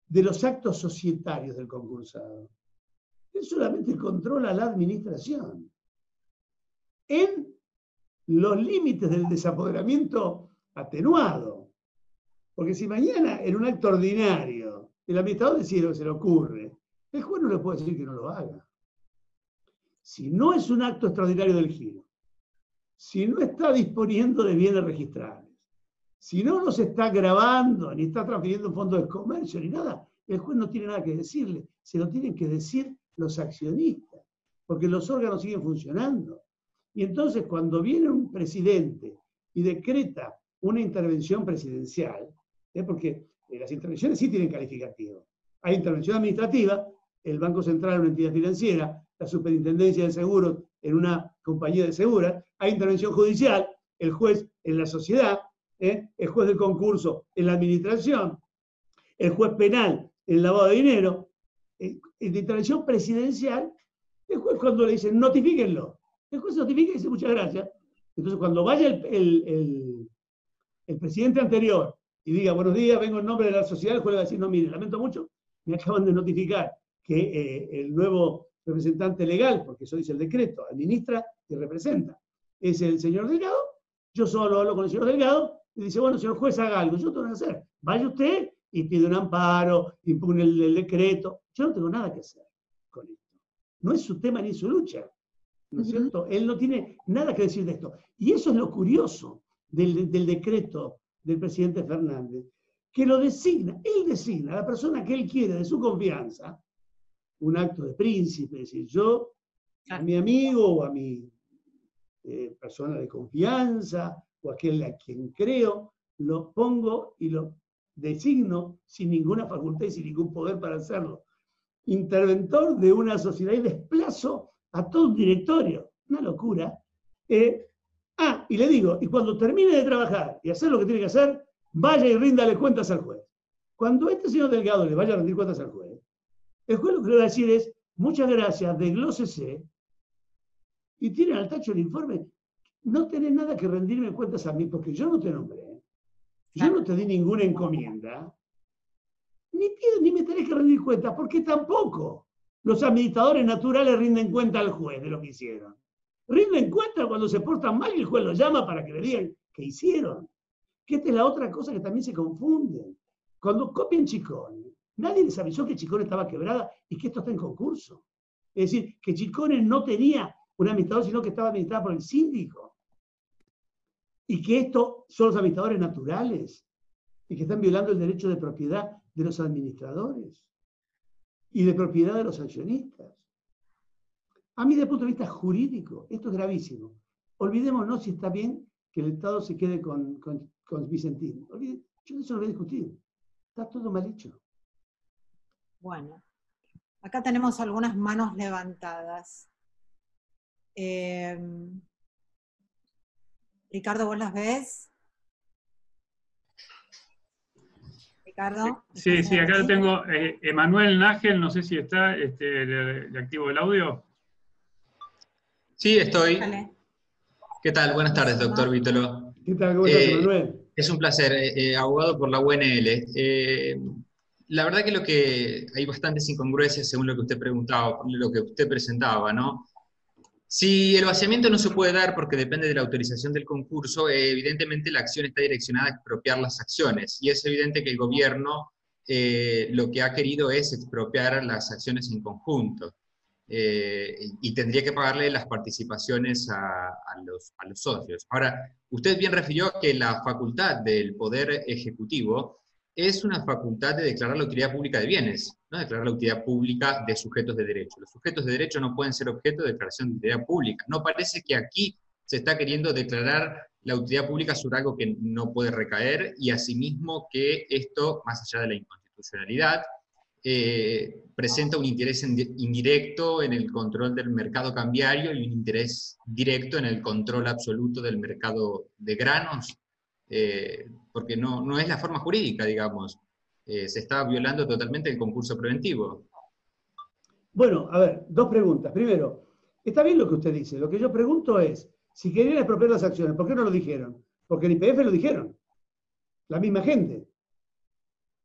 de los actos societarios del concursado. Él solamente controla la administración. En los límites del desapoderamiento atenuado. Porque si mañana en un acto ordinario el administrador decide lo que se le ocurre, el juez no le puede decir que no lo haga. Si no es un acto extraordinario del giro, si no está disponiendo de bienes registrables, si no nos está grabando, ni está transfiriendo un fondo de comercio, ni nada, el juez no tiene nada que decirle, se lo tienen que decir los accionistas, porque los órganos siguen funcionando. Y entonces cuando viene un presidente y decreta una intervención presidencial, porque las intervenciones sí tienen calificativo. Hay intervención administrativa, el Banco Central en una entidad financiera, la Superintendencia de Seguros en una compañía de seguras, hay intervención judicial, el juez en la sociedad, ¿eh? el juez del concurso en la administración, el juez penal en el lavado de dinero, en intervención presidencial, el juez cuando le dicen notifíquenlo, el juez notifica y dice muchas gracias. Entonces cuando vaya el, presidente anterior y diga buenos días, vengo en nombre de la sociedad, el juez le va a decir, no, mire, lamento mucho, me acaban de notificar que eh, el nuevo representante legal, porque eso dice el decreto, administra y representa, es el señor Delgado, yo solo hablo con el señor Delgado y dice, bueno, señor juez, haga algo. Yo tengo que hacer. Vaya usted y pide un amparo, impone el, decreto. Yo no tengo nada que hacer con esto. No es su tema ni su lucha. ¿No es cierto? Él no tiene nada que decir de esto. Y eso es lo curioso del, decreto del presidente Fernández, que lo designa, él designa a la persona que él quiere de su confianza, un acto de príncipe, es decir, yo a mi amigo o a mi eh, persona de confianza o aquel a quien creo, lo pongo y lo designo sin ninguna facultad y sin ningún poder para hacerlo. Interventor de una sociedad y desplazo a todo un directorio. Una locura. Eh, ah, y le digo, y cuando termine de trabajar y hacer lo que tiene que hacer, vaya y ríndale cuentas al juez. Cuando este señor Delgado le vaya a rendir cuentas al juez, el juez lo que le va a decir es, muchas gracias, desglósese, y tiene al tacho el informe no tenés nada que rendirme cuentas a mí porque yo no te nombré. Yo no te di ninguna encomienda. Ni, ni me tenés que rendir cuentas porque tampoco los administradores naturales rinden cuenta al juez de lo que hicieron. Rinden cuenta cuando se portan mal y el juez los llama para que le digan qué hicieron. Que esta es la otra cosa que también se confunde. Cuando copian Chicone, nadie les avisó que Chicone estaba quebrada y que esto está en concurso. Es decir, que Chicone no tenía un administrador, sino que estaba administrada por el síndico y que estos son los administradores naturales y que están violando el derecho de propiedad de los administradores y de propiedad de los accionistas. A mí, desde el punto de vista jurídico, esto es gravísimo. Olvidémonos si está bien que el Estado se quede con, con, Vicentín. yo eso lo voy a discutir. Está todo mal hecho. Bueno, acá tenemos algunas manos levantadas. Eh, Ricardo, ¿vos las ves? Ricardo. Sí, sí, acá tengo eh, Emanuel Nágel, no sé si está, este, le, activo el audio. Sí, estoy. ¿Qué tal? Buenas tardes, doctor Vítolo. ¿Qué tal? ¿Cómo estás, eh, Emanuel? Es un placer, eh, abogado por la UNL. la verdad que lo que hay bastantes incongruencias según lo que usted preguntaba, lo que usted presentaba, ¿no? Si el vaciamiento no se puede dar porque depende de la autorización del concurso, evidentemente la acción está direccionada a expropiar las acciones y es evidente que el gobierno eh, lo que ha querido es expropiar las acciones en conjunto eh, y tendría que pagarle las participaciones a, los, a los socios. Ahora, usted bien refirió que la facultad del Poder Ejecutivo es una facultad de declarar la utilidad pública de bienes, ¿no? declarar la utilidad pública de sujetos de derecho. Los sujetos de derecho no pueden ser objeto de declaración de utilidad pública. No parece que aquí se está queriendo declarar la utilidad pública sobre algo que no puede recaer y asimismo que esto, más allá de la inconstitucionalidad, eh, presenta un interés indirecto en el control del mercado cambiario y un interés directo en el control absoluto del mercado de granos eh, porque no, no, es la forma jurídica, digamos. Eh, se está violando totalmente el concurso preventivo. Bueno, a ver, dos preguntas. Primero, está bien lo que usted dice. Lo que yo pregunto es, si querían expropiar las acciones, ¿por qué no lo dijeron? Porque en IPF lo dijeron. La misma gente.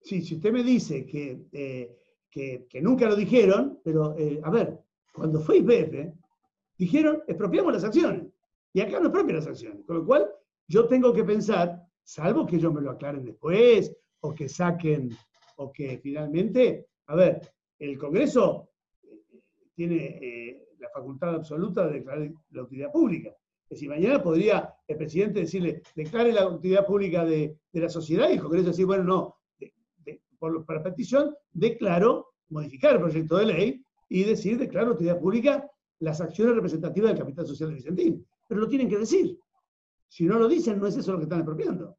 Sí, si usted me dice que, eh, que, nunca lo dijeron, pero a ver, cuando fue IPF, dijeron expropiamos las acciones. Y acá no expropian las acciones. Con lo cual, yo tengo que pensar, salvo que ellos me lo aclaren después, o que saquen, o que finalmente, a ver, el Congreso eh, tiene eh, la facultad absoluta de declarar la utilidad pública. Es decir, mañana podría el presidente decirle, declare la utilidad pública de, la sociedad y el Congreso decir, bueno, no, por, por, petición, declaro modificar el proyecto de ley y decir, declaro utilidad pública las acciones representativas del capital social de Vicentín. Pero lo tienen que decir. Si no lo dicen, no es eso lo que están expropiando.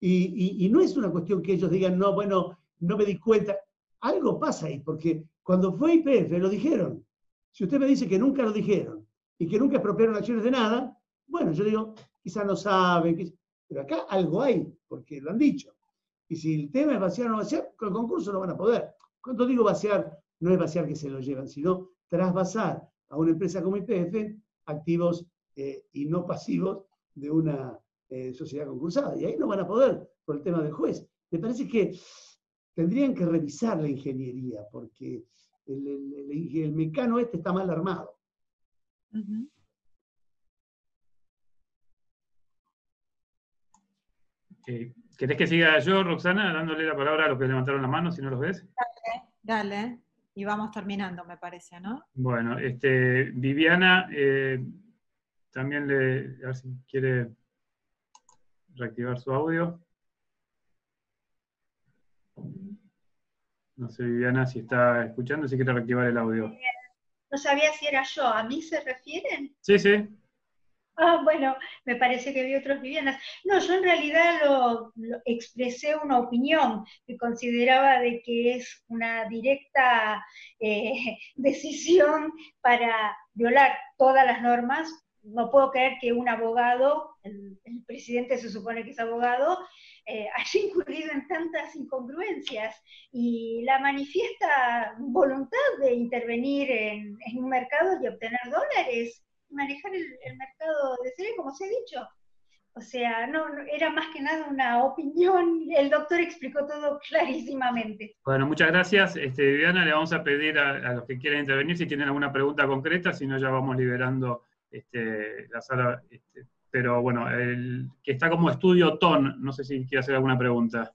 Y, no es una cuestión que ellos digan, no, bueno, no me di cuenta. Algo pasa ahí, porque cuando fue IPF lo dijeron. Si usted me dice que nunca lo dijeron y que nunca expropiaron acciones de nada, bueno, yo digo, quizás no saben, pero acá algo hay, porque lo han dicho. Y si el tema es vaciar o no vaciar, con el concurso no van a poder. Cuando digo vaciar, no es vaciar que se lo llevan, sino trasvasar a una empresa como IPF activos eh, y no pasivos de una eh, sociedad concursada. Y ahí no van a poder por el tema del juez. Me parece que tendrían que revisar la ingeniería, porque el, mecano este está mal armado. ¿Querés que siga yo, Roxana, dándole la palabra a los que levantaron la mano, si no los ves? Dale, dale. Y vamos terminando, me parece, ¿no? Bueno, este, Viviana, eh, también le, a ver si quiere reactivar su audio. No sé, Viviana, si está escuchando, si quiere reactivar el audio. No sabía si era yo. ¿A mí se refieren? Sí, sí. Ah, bueno, me parece que vi otros Vivianas. No, yo en realidad lo, expresé una opinión que consideraba de que es una directa eh, decisión para violar todas las normas no puedo creer que un abogado, el, presidente se supone que es abogado, eh, haya incurrido en tantas incongruencias y la manifiesta voluntad de intervenir en, un mercado y obtener dólares, manejar el, mercado de serie, como se ha dicho. O sea, no, era más que nada una opinión. El doctor explicó todo clarísimamente. Bueno, muchas gracias. Este, Viviana, le vamos a pedir a los que quieran intervenir si tienen alguna pregunta concreta, si no ya vamos liberando este, la sala, este, pero bueno, el que está como estudio TON, no sé si quiere hacer alguna pregunta.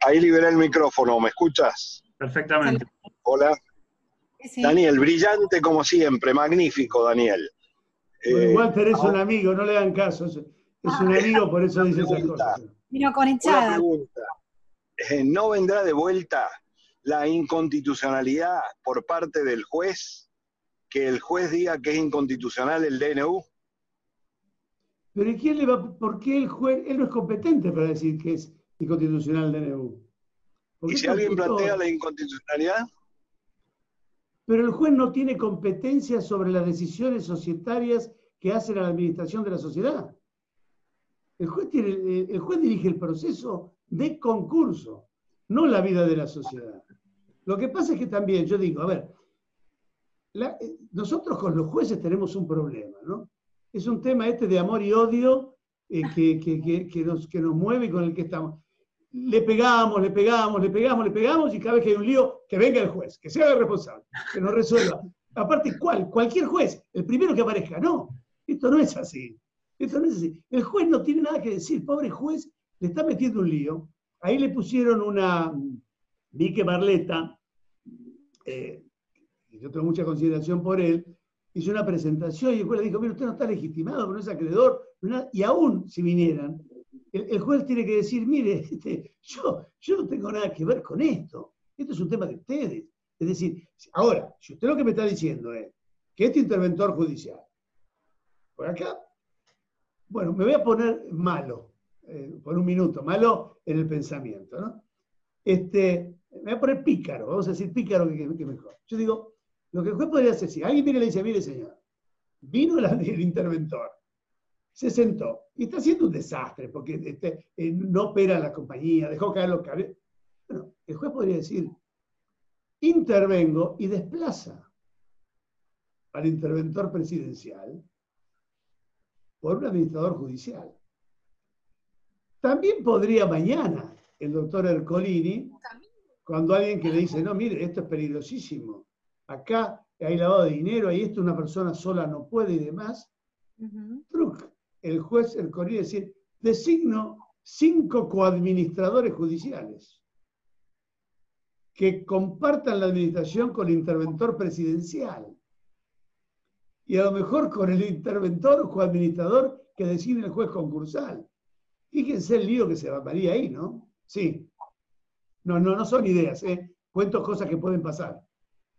Ahí liberé el micrófono, ¿me escuchas? Perfectamente. Hola. Daniel, brillante como siempre, magnífico, Daniel. Eh, igual tenés un amigo, no le dan caso. Es, un amigo, por eso dice esas cosas. Vino con hinchada. Eh, ¿No vendrá de vuelta la inconstitucionalidad por parte del juez, que el juez diga que es inconstitucional el DNU? Pero ¿y quién le va, por qué el juez, él no es competente para decir que es inconstitucional el DNU? ¿Y si alguien plantea la inconstitucionalidad? Pero el juez no tiene competencia sobre las decisiones societarias que hace la administración de la sociedad. El juez, tiene, el juez dirige el proceso de concurso, no la vida de la sociedad. Lo que pasa es que también, yo digo, a ver, nosotros con los jueces tenemos un problema, ¿no? es un tema este de amor y odio eh, que, que, que, nos, que nos mueve y con el que estamos. Le pegamos, le pegamos, le pegamos, le pegamos y cada vez que hay un lío, que venga el juez, que sea el responsable, que nos resuelva. Aparte, ¿cuál? Cualquier juez, el primero que aparezca. No, esto no es así. Esto no es así. El juez no tiene nada que decir. Pobre juez, le está metiendo un lío. Ahí le pusieron una, vi que Barleta, eh, yo tengo mucha consideración por él, hizo una presentación y el juez le dijo, mira, usted no está legitimado, no es acreedor, y aún si vinieran, el, juez tiene que decir, mire, este, yo, yo no tengo nada que ver con esto, esto es un tema de ustedes. Es decir, ahora, si usted lo que me está diciendo es que este interventor judicial, por acá, bueno, me voy a poner malo, eh, por un minuto, malo en el pensamiento, ¿no? Este, me voy a poner pícaro, vamos a decir pícaro que, mejor. Yo digo, lo que el juez podría hacer, si alguien viene y le dice, mire señor, vino el interventor, se sentó y está haciendo un desastre porque este, eh, no opera la compañía, dejó caer los cables. Bueno, el juez podría decir, intervengo y desplaza al interventor presidencial por un administrador judicial. También podría mañana el doctor Ercolini, cuando alguien que le dice, no, mire, esto es peligrosísimo, acá hay lavado de dinero, ahí esto una persona sola no puede y demás, el juez Ercolini decir, designo cinco coadministradores judiciales que compartan la administración con el interventor presidencial. Y a lo mejor con el interventor o coadministrador que decide el juez concursal. Fíjense el lío que se llamaría ahí, ¿no? Sí. No, no, no son ideas, ¿eh? Cuento cosas que pueden pasar.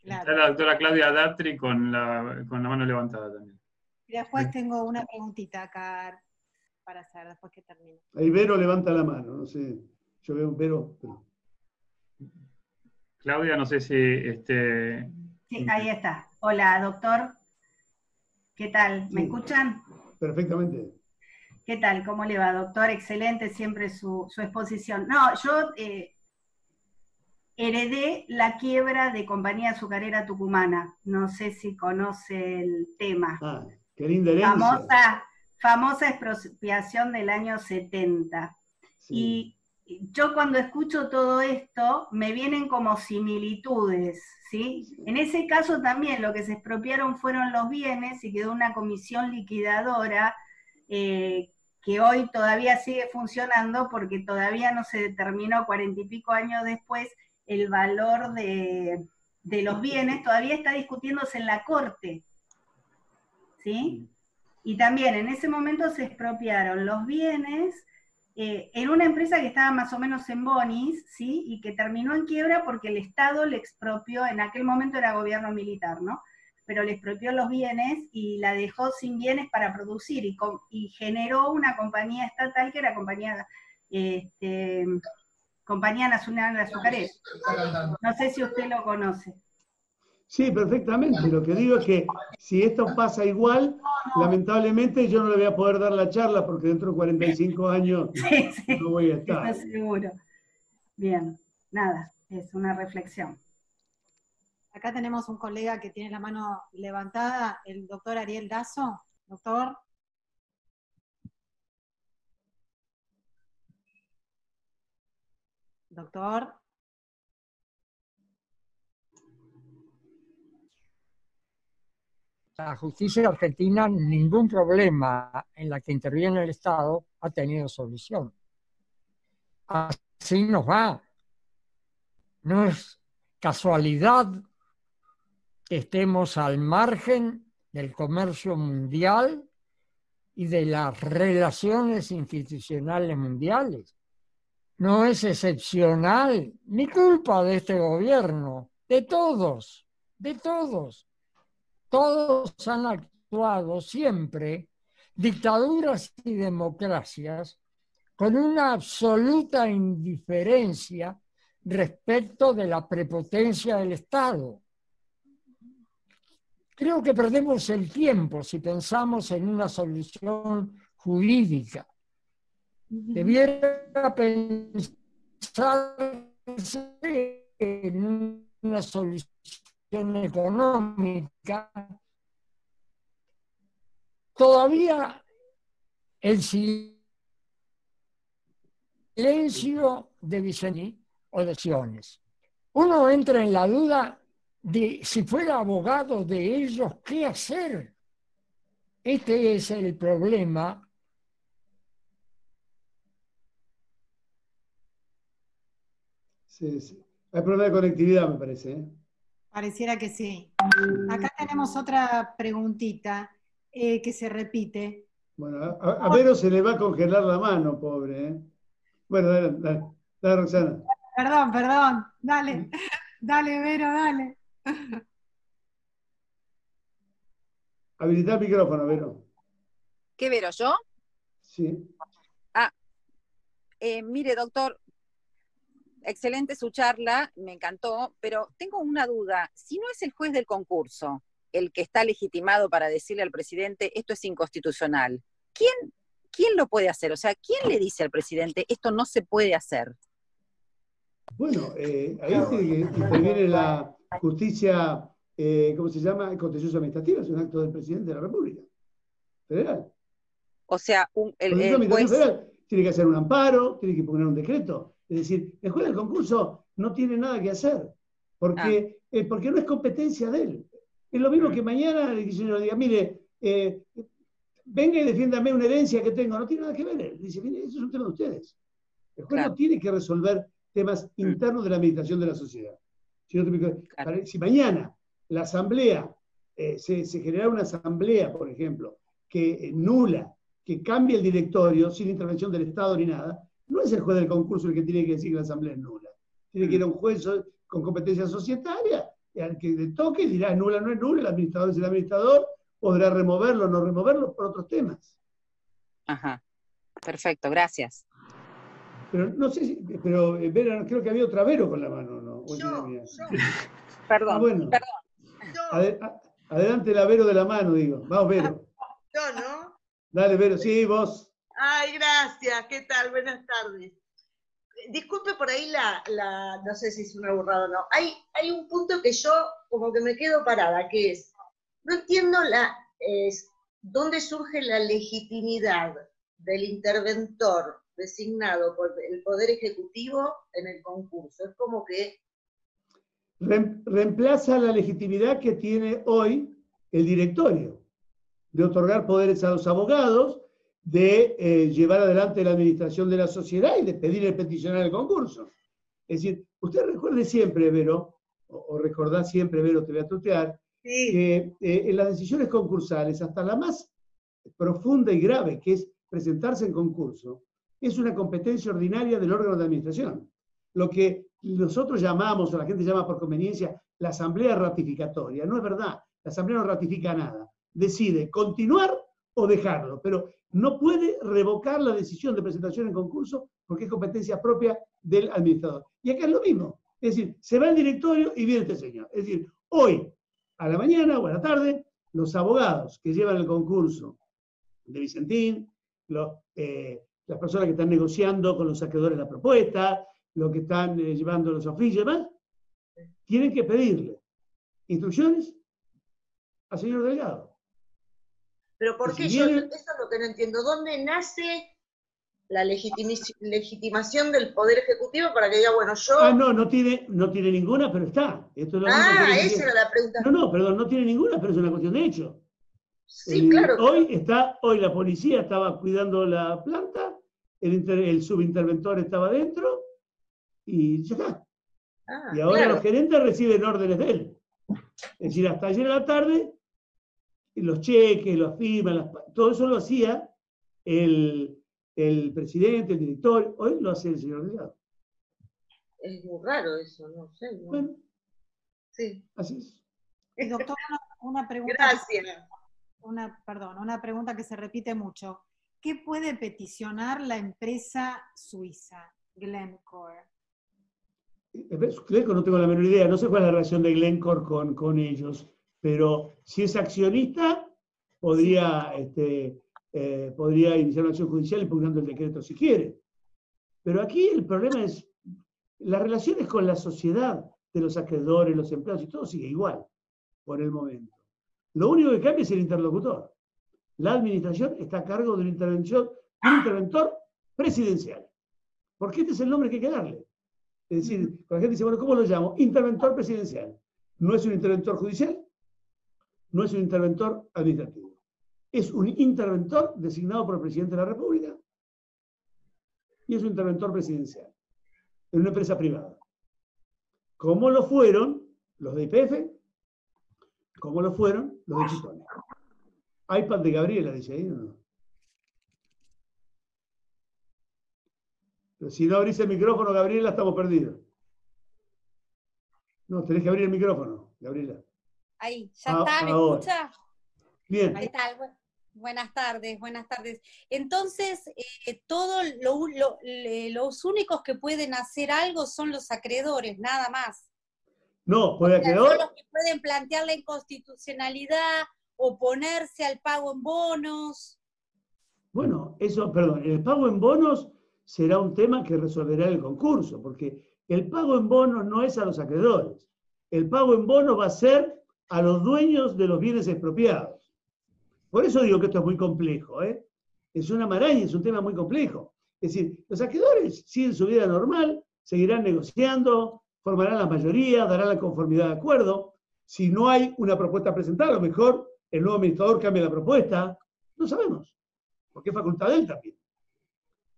Está la doctora Claudia Datri con la, con la mano levantada también. Y después tengo una preguntita acá para hacer después que termine. Ahí Vero levanta la mano, no sé. Yo veo un Vero. Claudia, no sé si... Este... Sí, ahí está. Hola, doctor. ¿Qué tal? ¿Me escuchan? Perfectamente. ¿Qué tal? ¿Cómo le va, doctor? Excelente siempre su, exposición. No, yo eh, heredé la quiebra de Compañía Azucarera Tucumana. No sé si conoce el tema. Ah, qué linda herencia. Famosa, famosa expropiación del año 70. Y yo cuando escucho todo esto, me vienen como similitudes, ¿sí? En ese caso también lo que se expropiaron fueron los bienes y quedó una comisión liquidadora eh, que hoy todavía sigue funcionando porque todavía no se determinó cuarenta y pico años después el valor de, de los bienes, todavía está discutiéndose en la corte, ¿sí? Y también en ese momento se expropiaron los bienes eh, en una empresa que estaba más o menos en bonis, ¿sí? Y que terminó en quiebra porque el Estado le expropió, en aquel momento era gobierno militar, ¿no? Pero le expropió los bienes y la dejó sin bienes para producir y, generó una compañía estatal que era compañía, este, compañía Nacional de Azucares. No sé si usted lo conoce. Sí, perfectamente. Lo que digo es que si esto pasa igual, lamentablemente yo no le voy a poder dar la charla porque dentro de 45 años no voy a estar. seguro. Bien, nada, es una reflexión. Acá tenemos un colega que tiene la mano levantada, el doctor Ariel Dazo. Doctor. Doctor. la justicia argentina ningún problema en la que interviene el Estado ha tenido solución. Así nos va. No es casualidad que estemos al margen del comercio mundial y de las relaciones institucionales mundiales. No es excepcional ni culpa de este gobierno, de todos, de todos todos han actuado siempre, dictaduras y democracias, con una absoluta indiferencia respecto de la prepotencia del Estado. Creo que perdemos el tiempo si pensamos en una solución jurídica. Debiera pensarse en una solución económica todavía el silencio de Vicení o de Siones. Uno entra en la duda de si fuera abogado de ellos, ¿qué hacer? Este es el problema. Sí, sí. Hay problema de conectividad, me parece. ¿eh? Pareciera que sí. Acá tenemos otra preguntita eh, que se repite. Bueno, a, Vero se le va a congelar la mano, pobre. ¿eh? Bueno, dale, dale, dale, Roxana. Perdón, perdón. Dale, dale, Vero, dale. Habilitar el micrófono, Vero. ¿Qué Vero, yo? Sí. Ah, eh, mire, doctor, excelente su charla, me encantó, pero tengo una duda. Si no es el juez del concurso el que está legitimado para decirle al presidente esto es inconstitucional, ¿quién, quién lo puede hacer? O sea, ¿quién le dice al presidente esto no se puede hacer? Bueno, eh, ahí interviene la justicia, eh, ¿cómo se llama? Contencioso administrativa, es un acto del presidente de la República Federal. O sea, el, juez... Federal tiene que hacer un amparo, tiene que poner un decreto. Es decir, el juez del concurso no tiene nada que hacer, porque, ah. eh, porque no es competencia de él. Es lo mismo que mañana el diseñador diga, mire, eh, venga y defiéndame una herencia que tengo. No tiene nada que ver. Él dice, mire, eso es un tema de ustedes. El juez no tiene que resolver temas mm. internos de la administración de la sociedad. Si, mañana la asamblea, eh, se, se genera una asamblea, por ejemplo, que nula, que cambie el directorio sin intervención del Estado ni nada, no es el juez del concurso el que tiene que decir que la asamblea es nula. Tiene que ir a un juez con competencia societaria, y al que le toque dirá nula no es nula, el administrador es el administrador, podrá removerlo o no removerlo por otros temas. Ajá, perfecto, gracias. Pero no sé si, pero eh, Vera, creo que había otra Vero con la mano, ¿no? Perdón, ah, bueno. perdón. adelante la Vero de la mano, digo. Vamos, Vero. Yo, ¿no? Dale, Vero, sí, vos. Ay, gracias. ¿Qué tal? Buenas tardes. Disculpe por ahí la, no sé si es una burrada o no. Hay, hay un punto que yo como que me quedo parada, que es, no entiendo la, es, dónde surge la legitimidad del interventor designado por el Poder Ejecutivo en el concurso. Es como que... Reemplaza la legitimidad que tiene hoy el directorio de otorgar poderes a los abogados, de eh, llevar adelante la administración de la sociedad y de pedir el peticionar el concurso. Es decir, usted recuerde siempre, Vero, o, recordá siempre, Vero, te voy a tutear, que eh, en las decisiones concursales, hasta la más profunda y grave, que es presentarse en concurso, es una competencia ordinaria del órgano de administración. Lo que nosotros llamamos, o la gente llama por conveniencia, la asamblea ratificatoria. No es verdad, la asamblea no ratifica nada. Decide continuar o dejarlo, pero no puede revocar la decisión de presentación en concurso porque es competencia propia del administrador. Y acá es lo mismo. Es decir, se va el directorio y viene este señor. Es decir, hoy, a la mañana o a la tarde, los abogados que llevan el concurso de Vicentín, eh, las personas que están negociando con los saqueadores la propuesta, los que están eh, llevando los oficios y demás, tienen que pedirle instrucciones al señor delegado. Pero ¿por qué? yo, eso es lo que no entiendo. ¿Dónde nace la legitimación del Poder Ejecutivo para que diga, bueno, yo... Ah, no, no tiene, no tiene ninguna, pero está. ah, esa era la pregunta. No, no, perdón, no tiene ninguna, pero es una cuestión de hecho. Sí, claro. Hoy, está, hoy la policía estaba cuidando la planta, el, subinterventor estaba dentro y ya está. Ah, y ahora los gerentes reciben órdenes de él. Es decir, hasta ayer a la tarde, los cheques, los firmas, todo eso lo hacía el, presidente, el director, hoy lo hace el señor Delgado. Es muy raro eso, no sé. Bueno, sí. Así es. Doctor, una, pregunta. Gracias una, perdón, una pregunta que se repite mucho. ¿Qué puede peticionar la empresa suiza, Glencore? Glencore no tengo la menor idea, no sé cuál es la relación de Glencore con, con ellos, pero si es accionista, podría, este, eh, podría iniciar una acción judicial impugnando el decreto si quiere. Pero aquí el problema es, las relaciones con la sociedad de los acreedores, los empleados y todo sigue igual por el momento. Lo único que cambia es el interlocutor. la administración está a cargo de un interventor presidencial. Porque este es el nombre que hay que darle. Es decir, cuando la gente dice, bueno, ¿cómo lo llamo? Interventor presidencial. No es un interventor judicial, no es un interventor administrativo. Es un interventor designado por el presidente de la República y es un interventor presidencial en una empresa privada. Como lo fueron los de IPF, como lo fueron los de Chitone. iPad de Gabriela, dice ahí, ¿no? Pero si no abrís el micrófono, Gabriela, estamos perdidos. No, tenés que abrir el micrófono, Gabriela. Ahí, ya ah, está, ¿me escucha? Bien. Ahí está, buenas tardes, buenas tardes. Entonces, eh, todos los únicos que pueden hacer algo son los acreedores, nada más. No, puede acreedor. Son los que pueden plantear la inconstitucionalidad, oponerse al pago en bonos. Bueno, eso, perdón, el pago en bonos será un tema que resolverá el concurso, porque el pago en bonos no es a los acreedores. El pago en bonos va a ser a los dueños de los bienes expropiados. Por eso digo que esto es muy complejo. ¿eh? Es una maraña, es un tema muy complejo. Es decir, los acreedores siguen su vida normal, seguirán negociando, formarán la mayoría, darán la conformidad de acuerdo. Si no hay una propuesta presentada, a lo mejor el nuevo administrador cambia la propuesta. No sabemos, porque es facultad de él también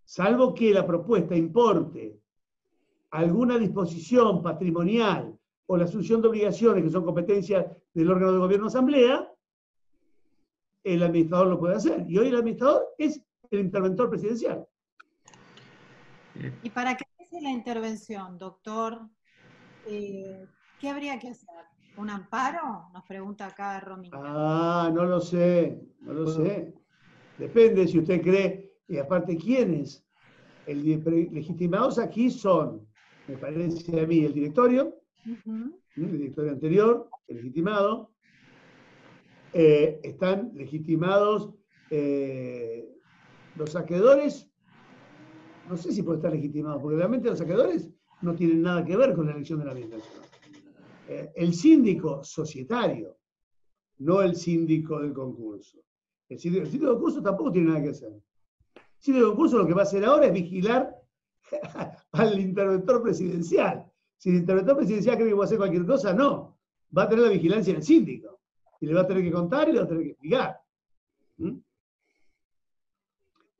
salvo que la propuesta importe alguna disposición patrimonial o la asunción de obligaciones que son competencias del órgano de gobierno asamblea, el administrador lo puede hacer. Y hoy el administrador es el interventor presidencial. ¿Y para qué es la intervención, doctor? Eh, ¿Qué habría que hacer? ¿Un amparo? Nos pregunta acá Romina. Ah, no lo sé, no lo sé. Depende si usted cree y aparte, ¿quiénes? El, legitimados aquí son, me parece a mí, el directorio, el directorio anterior, legitimado. Eh, están legitimados eh, los saqueadores, no sé si pueden estar legitimados, porque realmente los saqueadores no tienen nada que ver con la elección de la administración. Eh, el síndico societario, no el síndico del concurso. El síndico, el síndico del concurso tampoco tiene nada que hacer. El concurso lo que va a hacer ahora es vigilar al interventor presidencial. Si el interventor presidencial cree que a hacer cualquier cosa, no. Va a tener la vigilancia del síndico. Y le va a tener que contar y le va a tener que explicar. ¿Mm?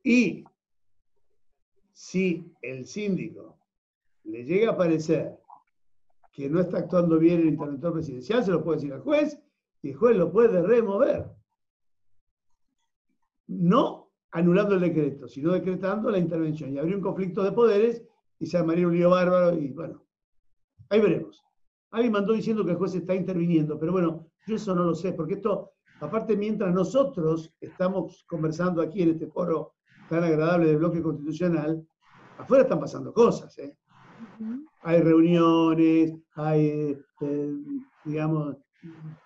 Y si el síndico le llega a parecer que no está actuando bien el interventor presidencial, se lo puede decir al juez y el juez lo puede remover. No anulando el decreto, sino decretando la intervención. Y habría un conflicto de poderes y se armaría un lío bárbaro y bueno, ahí veremos. Alguien mandó diciendo que el juez está interviniendo, pero bueno, yo eso no lo sé, porque esto, aparte mientras nosotros estamos conversando aquí en este foro tan agradable del bloque constitucional, afuera están pasando cosas. ¿eh? Hay reuniones, hay, eh, digamos,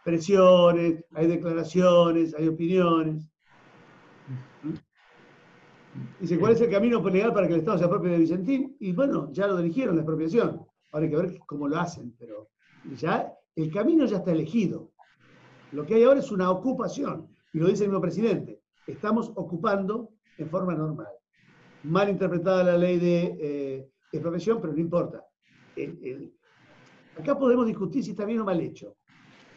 presiones, hay declaraciones, hay opiniones. Dice, ¿cuál es el camino legal para que el Estado se apropie de Vicentín? Y bueno, ya lo dirigieron la expropiación. Ahora hay que ver cómo lo hacen, pero ya el camino ya está elegido. Lo que hay ahora es una ocupación, y lo dice el mismo presidente. Estamos ocupando en forma normal. Mal interpretada la ley de eh, expropiación, pero no importa. acá podemos discutir si está bien o mal hecho.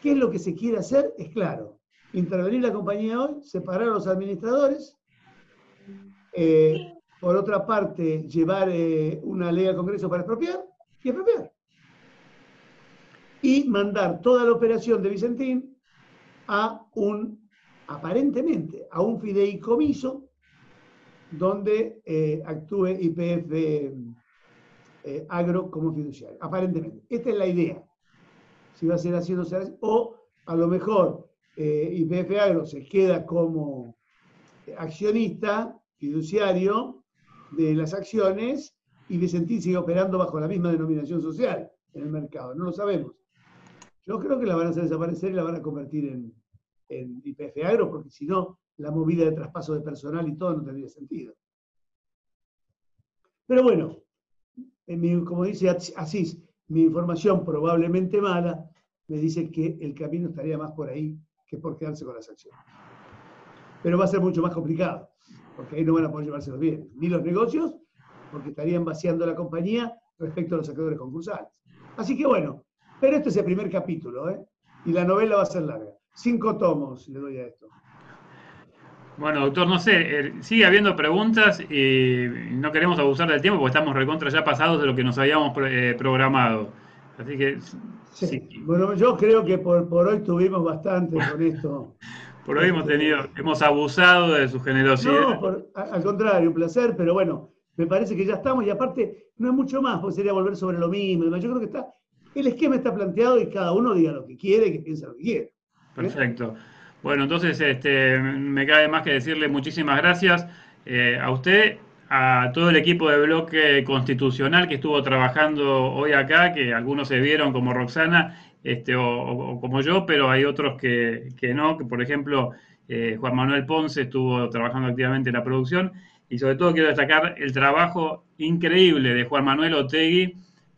¿Qué es lo que se quiere hacer? Es claro. Intervenir la compañía hoy, separar a los administradores eh, por otra parte, llevar eh, una ley al Congreso para expropiar y. Y mandar toda la operación de Vicentín a un, aparentemente, a un fideicomiso donde eh, actúe IPF Agro como fiduciario. Aparentemente. Esta es la idea. Si va a ser así o no así. O a lo mejor IPF Agro se queda como accionista fiduciario de las acciones y Vicentín sigue operando bajo la misma denominación social en el mercado. No lo sabemos. Yo creo que la van a hacer desaparecer y la van a convertir en, en IPF Agro, porque si no, la movida de traspaso de personal y todo no tendría sentido. Pero bueno, como dice Asís, mi información probablemente mala me dice que el camino estaría más por ahí que por quedarse con las acciones. pero va a ser mucho más complicado, porque ahí no van a poder llevárselo bien, ni los negocios, porque estarían vaciando la compañía respecto a los acreedores concursales. Así que bueno, pero este es el primer capítulo, ¿eh? y la novela va a ser larga. Cinco tomos le doy a esto. Bueno, doctor, no sé, eh, sigue habiendo preguntas y no queremos abusar del tiempo porque estamos recontra ya pasados de lo que nos habíamos eh, programado. Así que. Sí. Bueno, yo creo que por, hoy tuvimos bastante con esto. por hoy hemos tenido, hemos abusado de su generosidad. No, al contrario, un placer, pero bueno, me parece que ya estamos y aparte no es mucho más, porque sería volver sobre lo mismo. Yo creo que está, el esquema está planteado y cada uno diga lo que quiere que piensa lo que quiere. Perfecto. Bueno, entonces este, me cabe más que decirle muchísimas gracias eh, a usted, a todo el equipo de bloque constitucional que estuvo trabajando hoy acá, que algunos se vieron como Roxana este, o, como yo, pero hay otros que, no, que por ejemplo eh, Juan Manuel Ponce estuvo trabajando activamente en la producción y sobre todo quiero destacar el trabajo increíble de Juan Manuel Otegui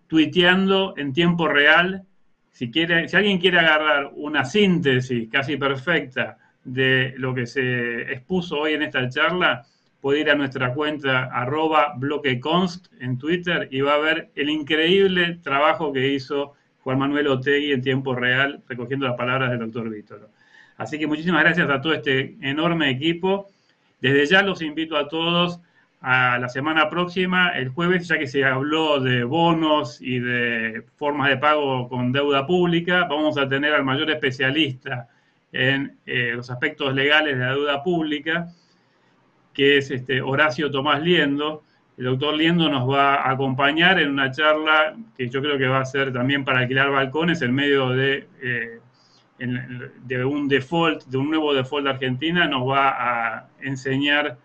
tuiteando en tiempo real si, quiere, si alguien quiere agarrar una síntesis casi perfecta de lo que se expuso hoy en esta charla, puede ir a nuestra cuenta arroba bloqueconst en Twitter y va a ver el increíble trabajo que hizo Juan Manuel Otegui en tiempo real recogiendo las palabras del doctor Víctor. Así que muchísimas gracias a todo este enorme equipo. Desde ya los invito a todos a la semana próxima, el jueves, ya que se habló de bonos y de formas de pago con deuda pública, vamos a tener al mayor especialista en eh, los aspectos legales de la deuda pública, que es este Horacio Tomás Liendo. El doctor Liendo nos va a acompañar en una charla que yo creo que va a ser también para alquilar balcones en medio de, eh, de un default, de un nuevo default de Argentina, nos va a enseñar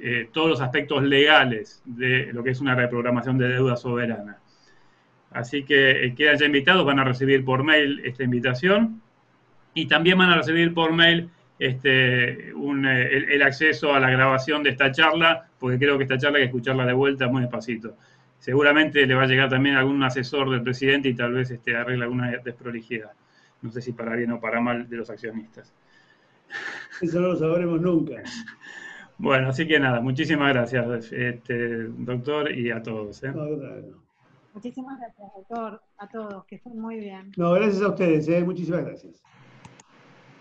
eh, todos los aspectos legales de lo que es una reprogramación de deuda soberana. Así que eh, quedan ya invitados, van a recibir por mail esta invitación y también van a recibir por mail este, eh, el, acceso a la grabación de esta charla, porque creo que esta charla hay que escucharla de vuelta muy despacito. Seguramente le va a llegar también algún asesor del presidente y tal vez este, arregle alguna desprolijidad. No sé si para bien o para mal de los accionistas. Eso no lo sabremos nunca. Bueno, así que nada, muchísimas gracias, este, doctor, y a todos. ¿eh? Muchísimas gracias, doctor, a todos, que estén muy bien. No, gracias a ustedes, ¿eh? muchísimas gracias.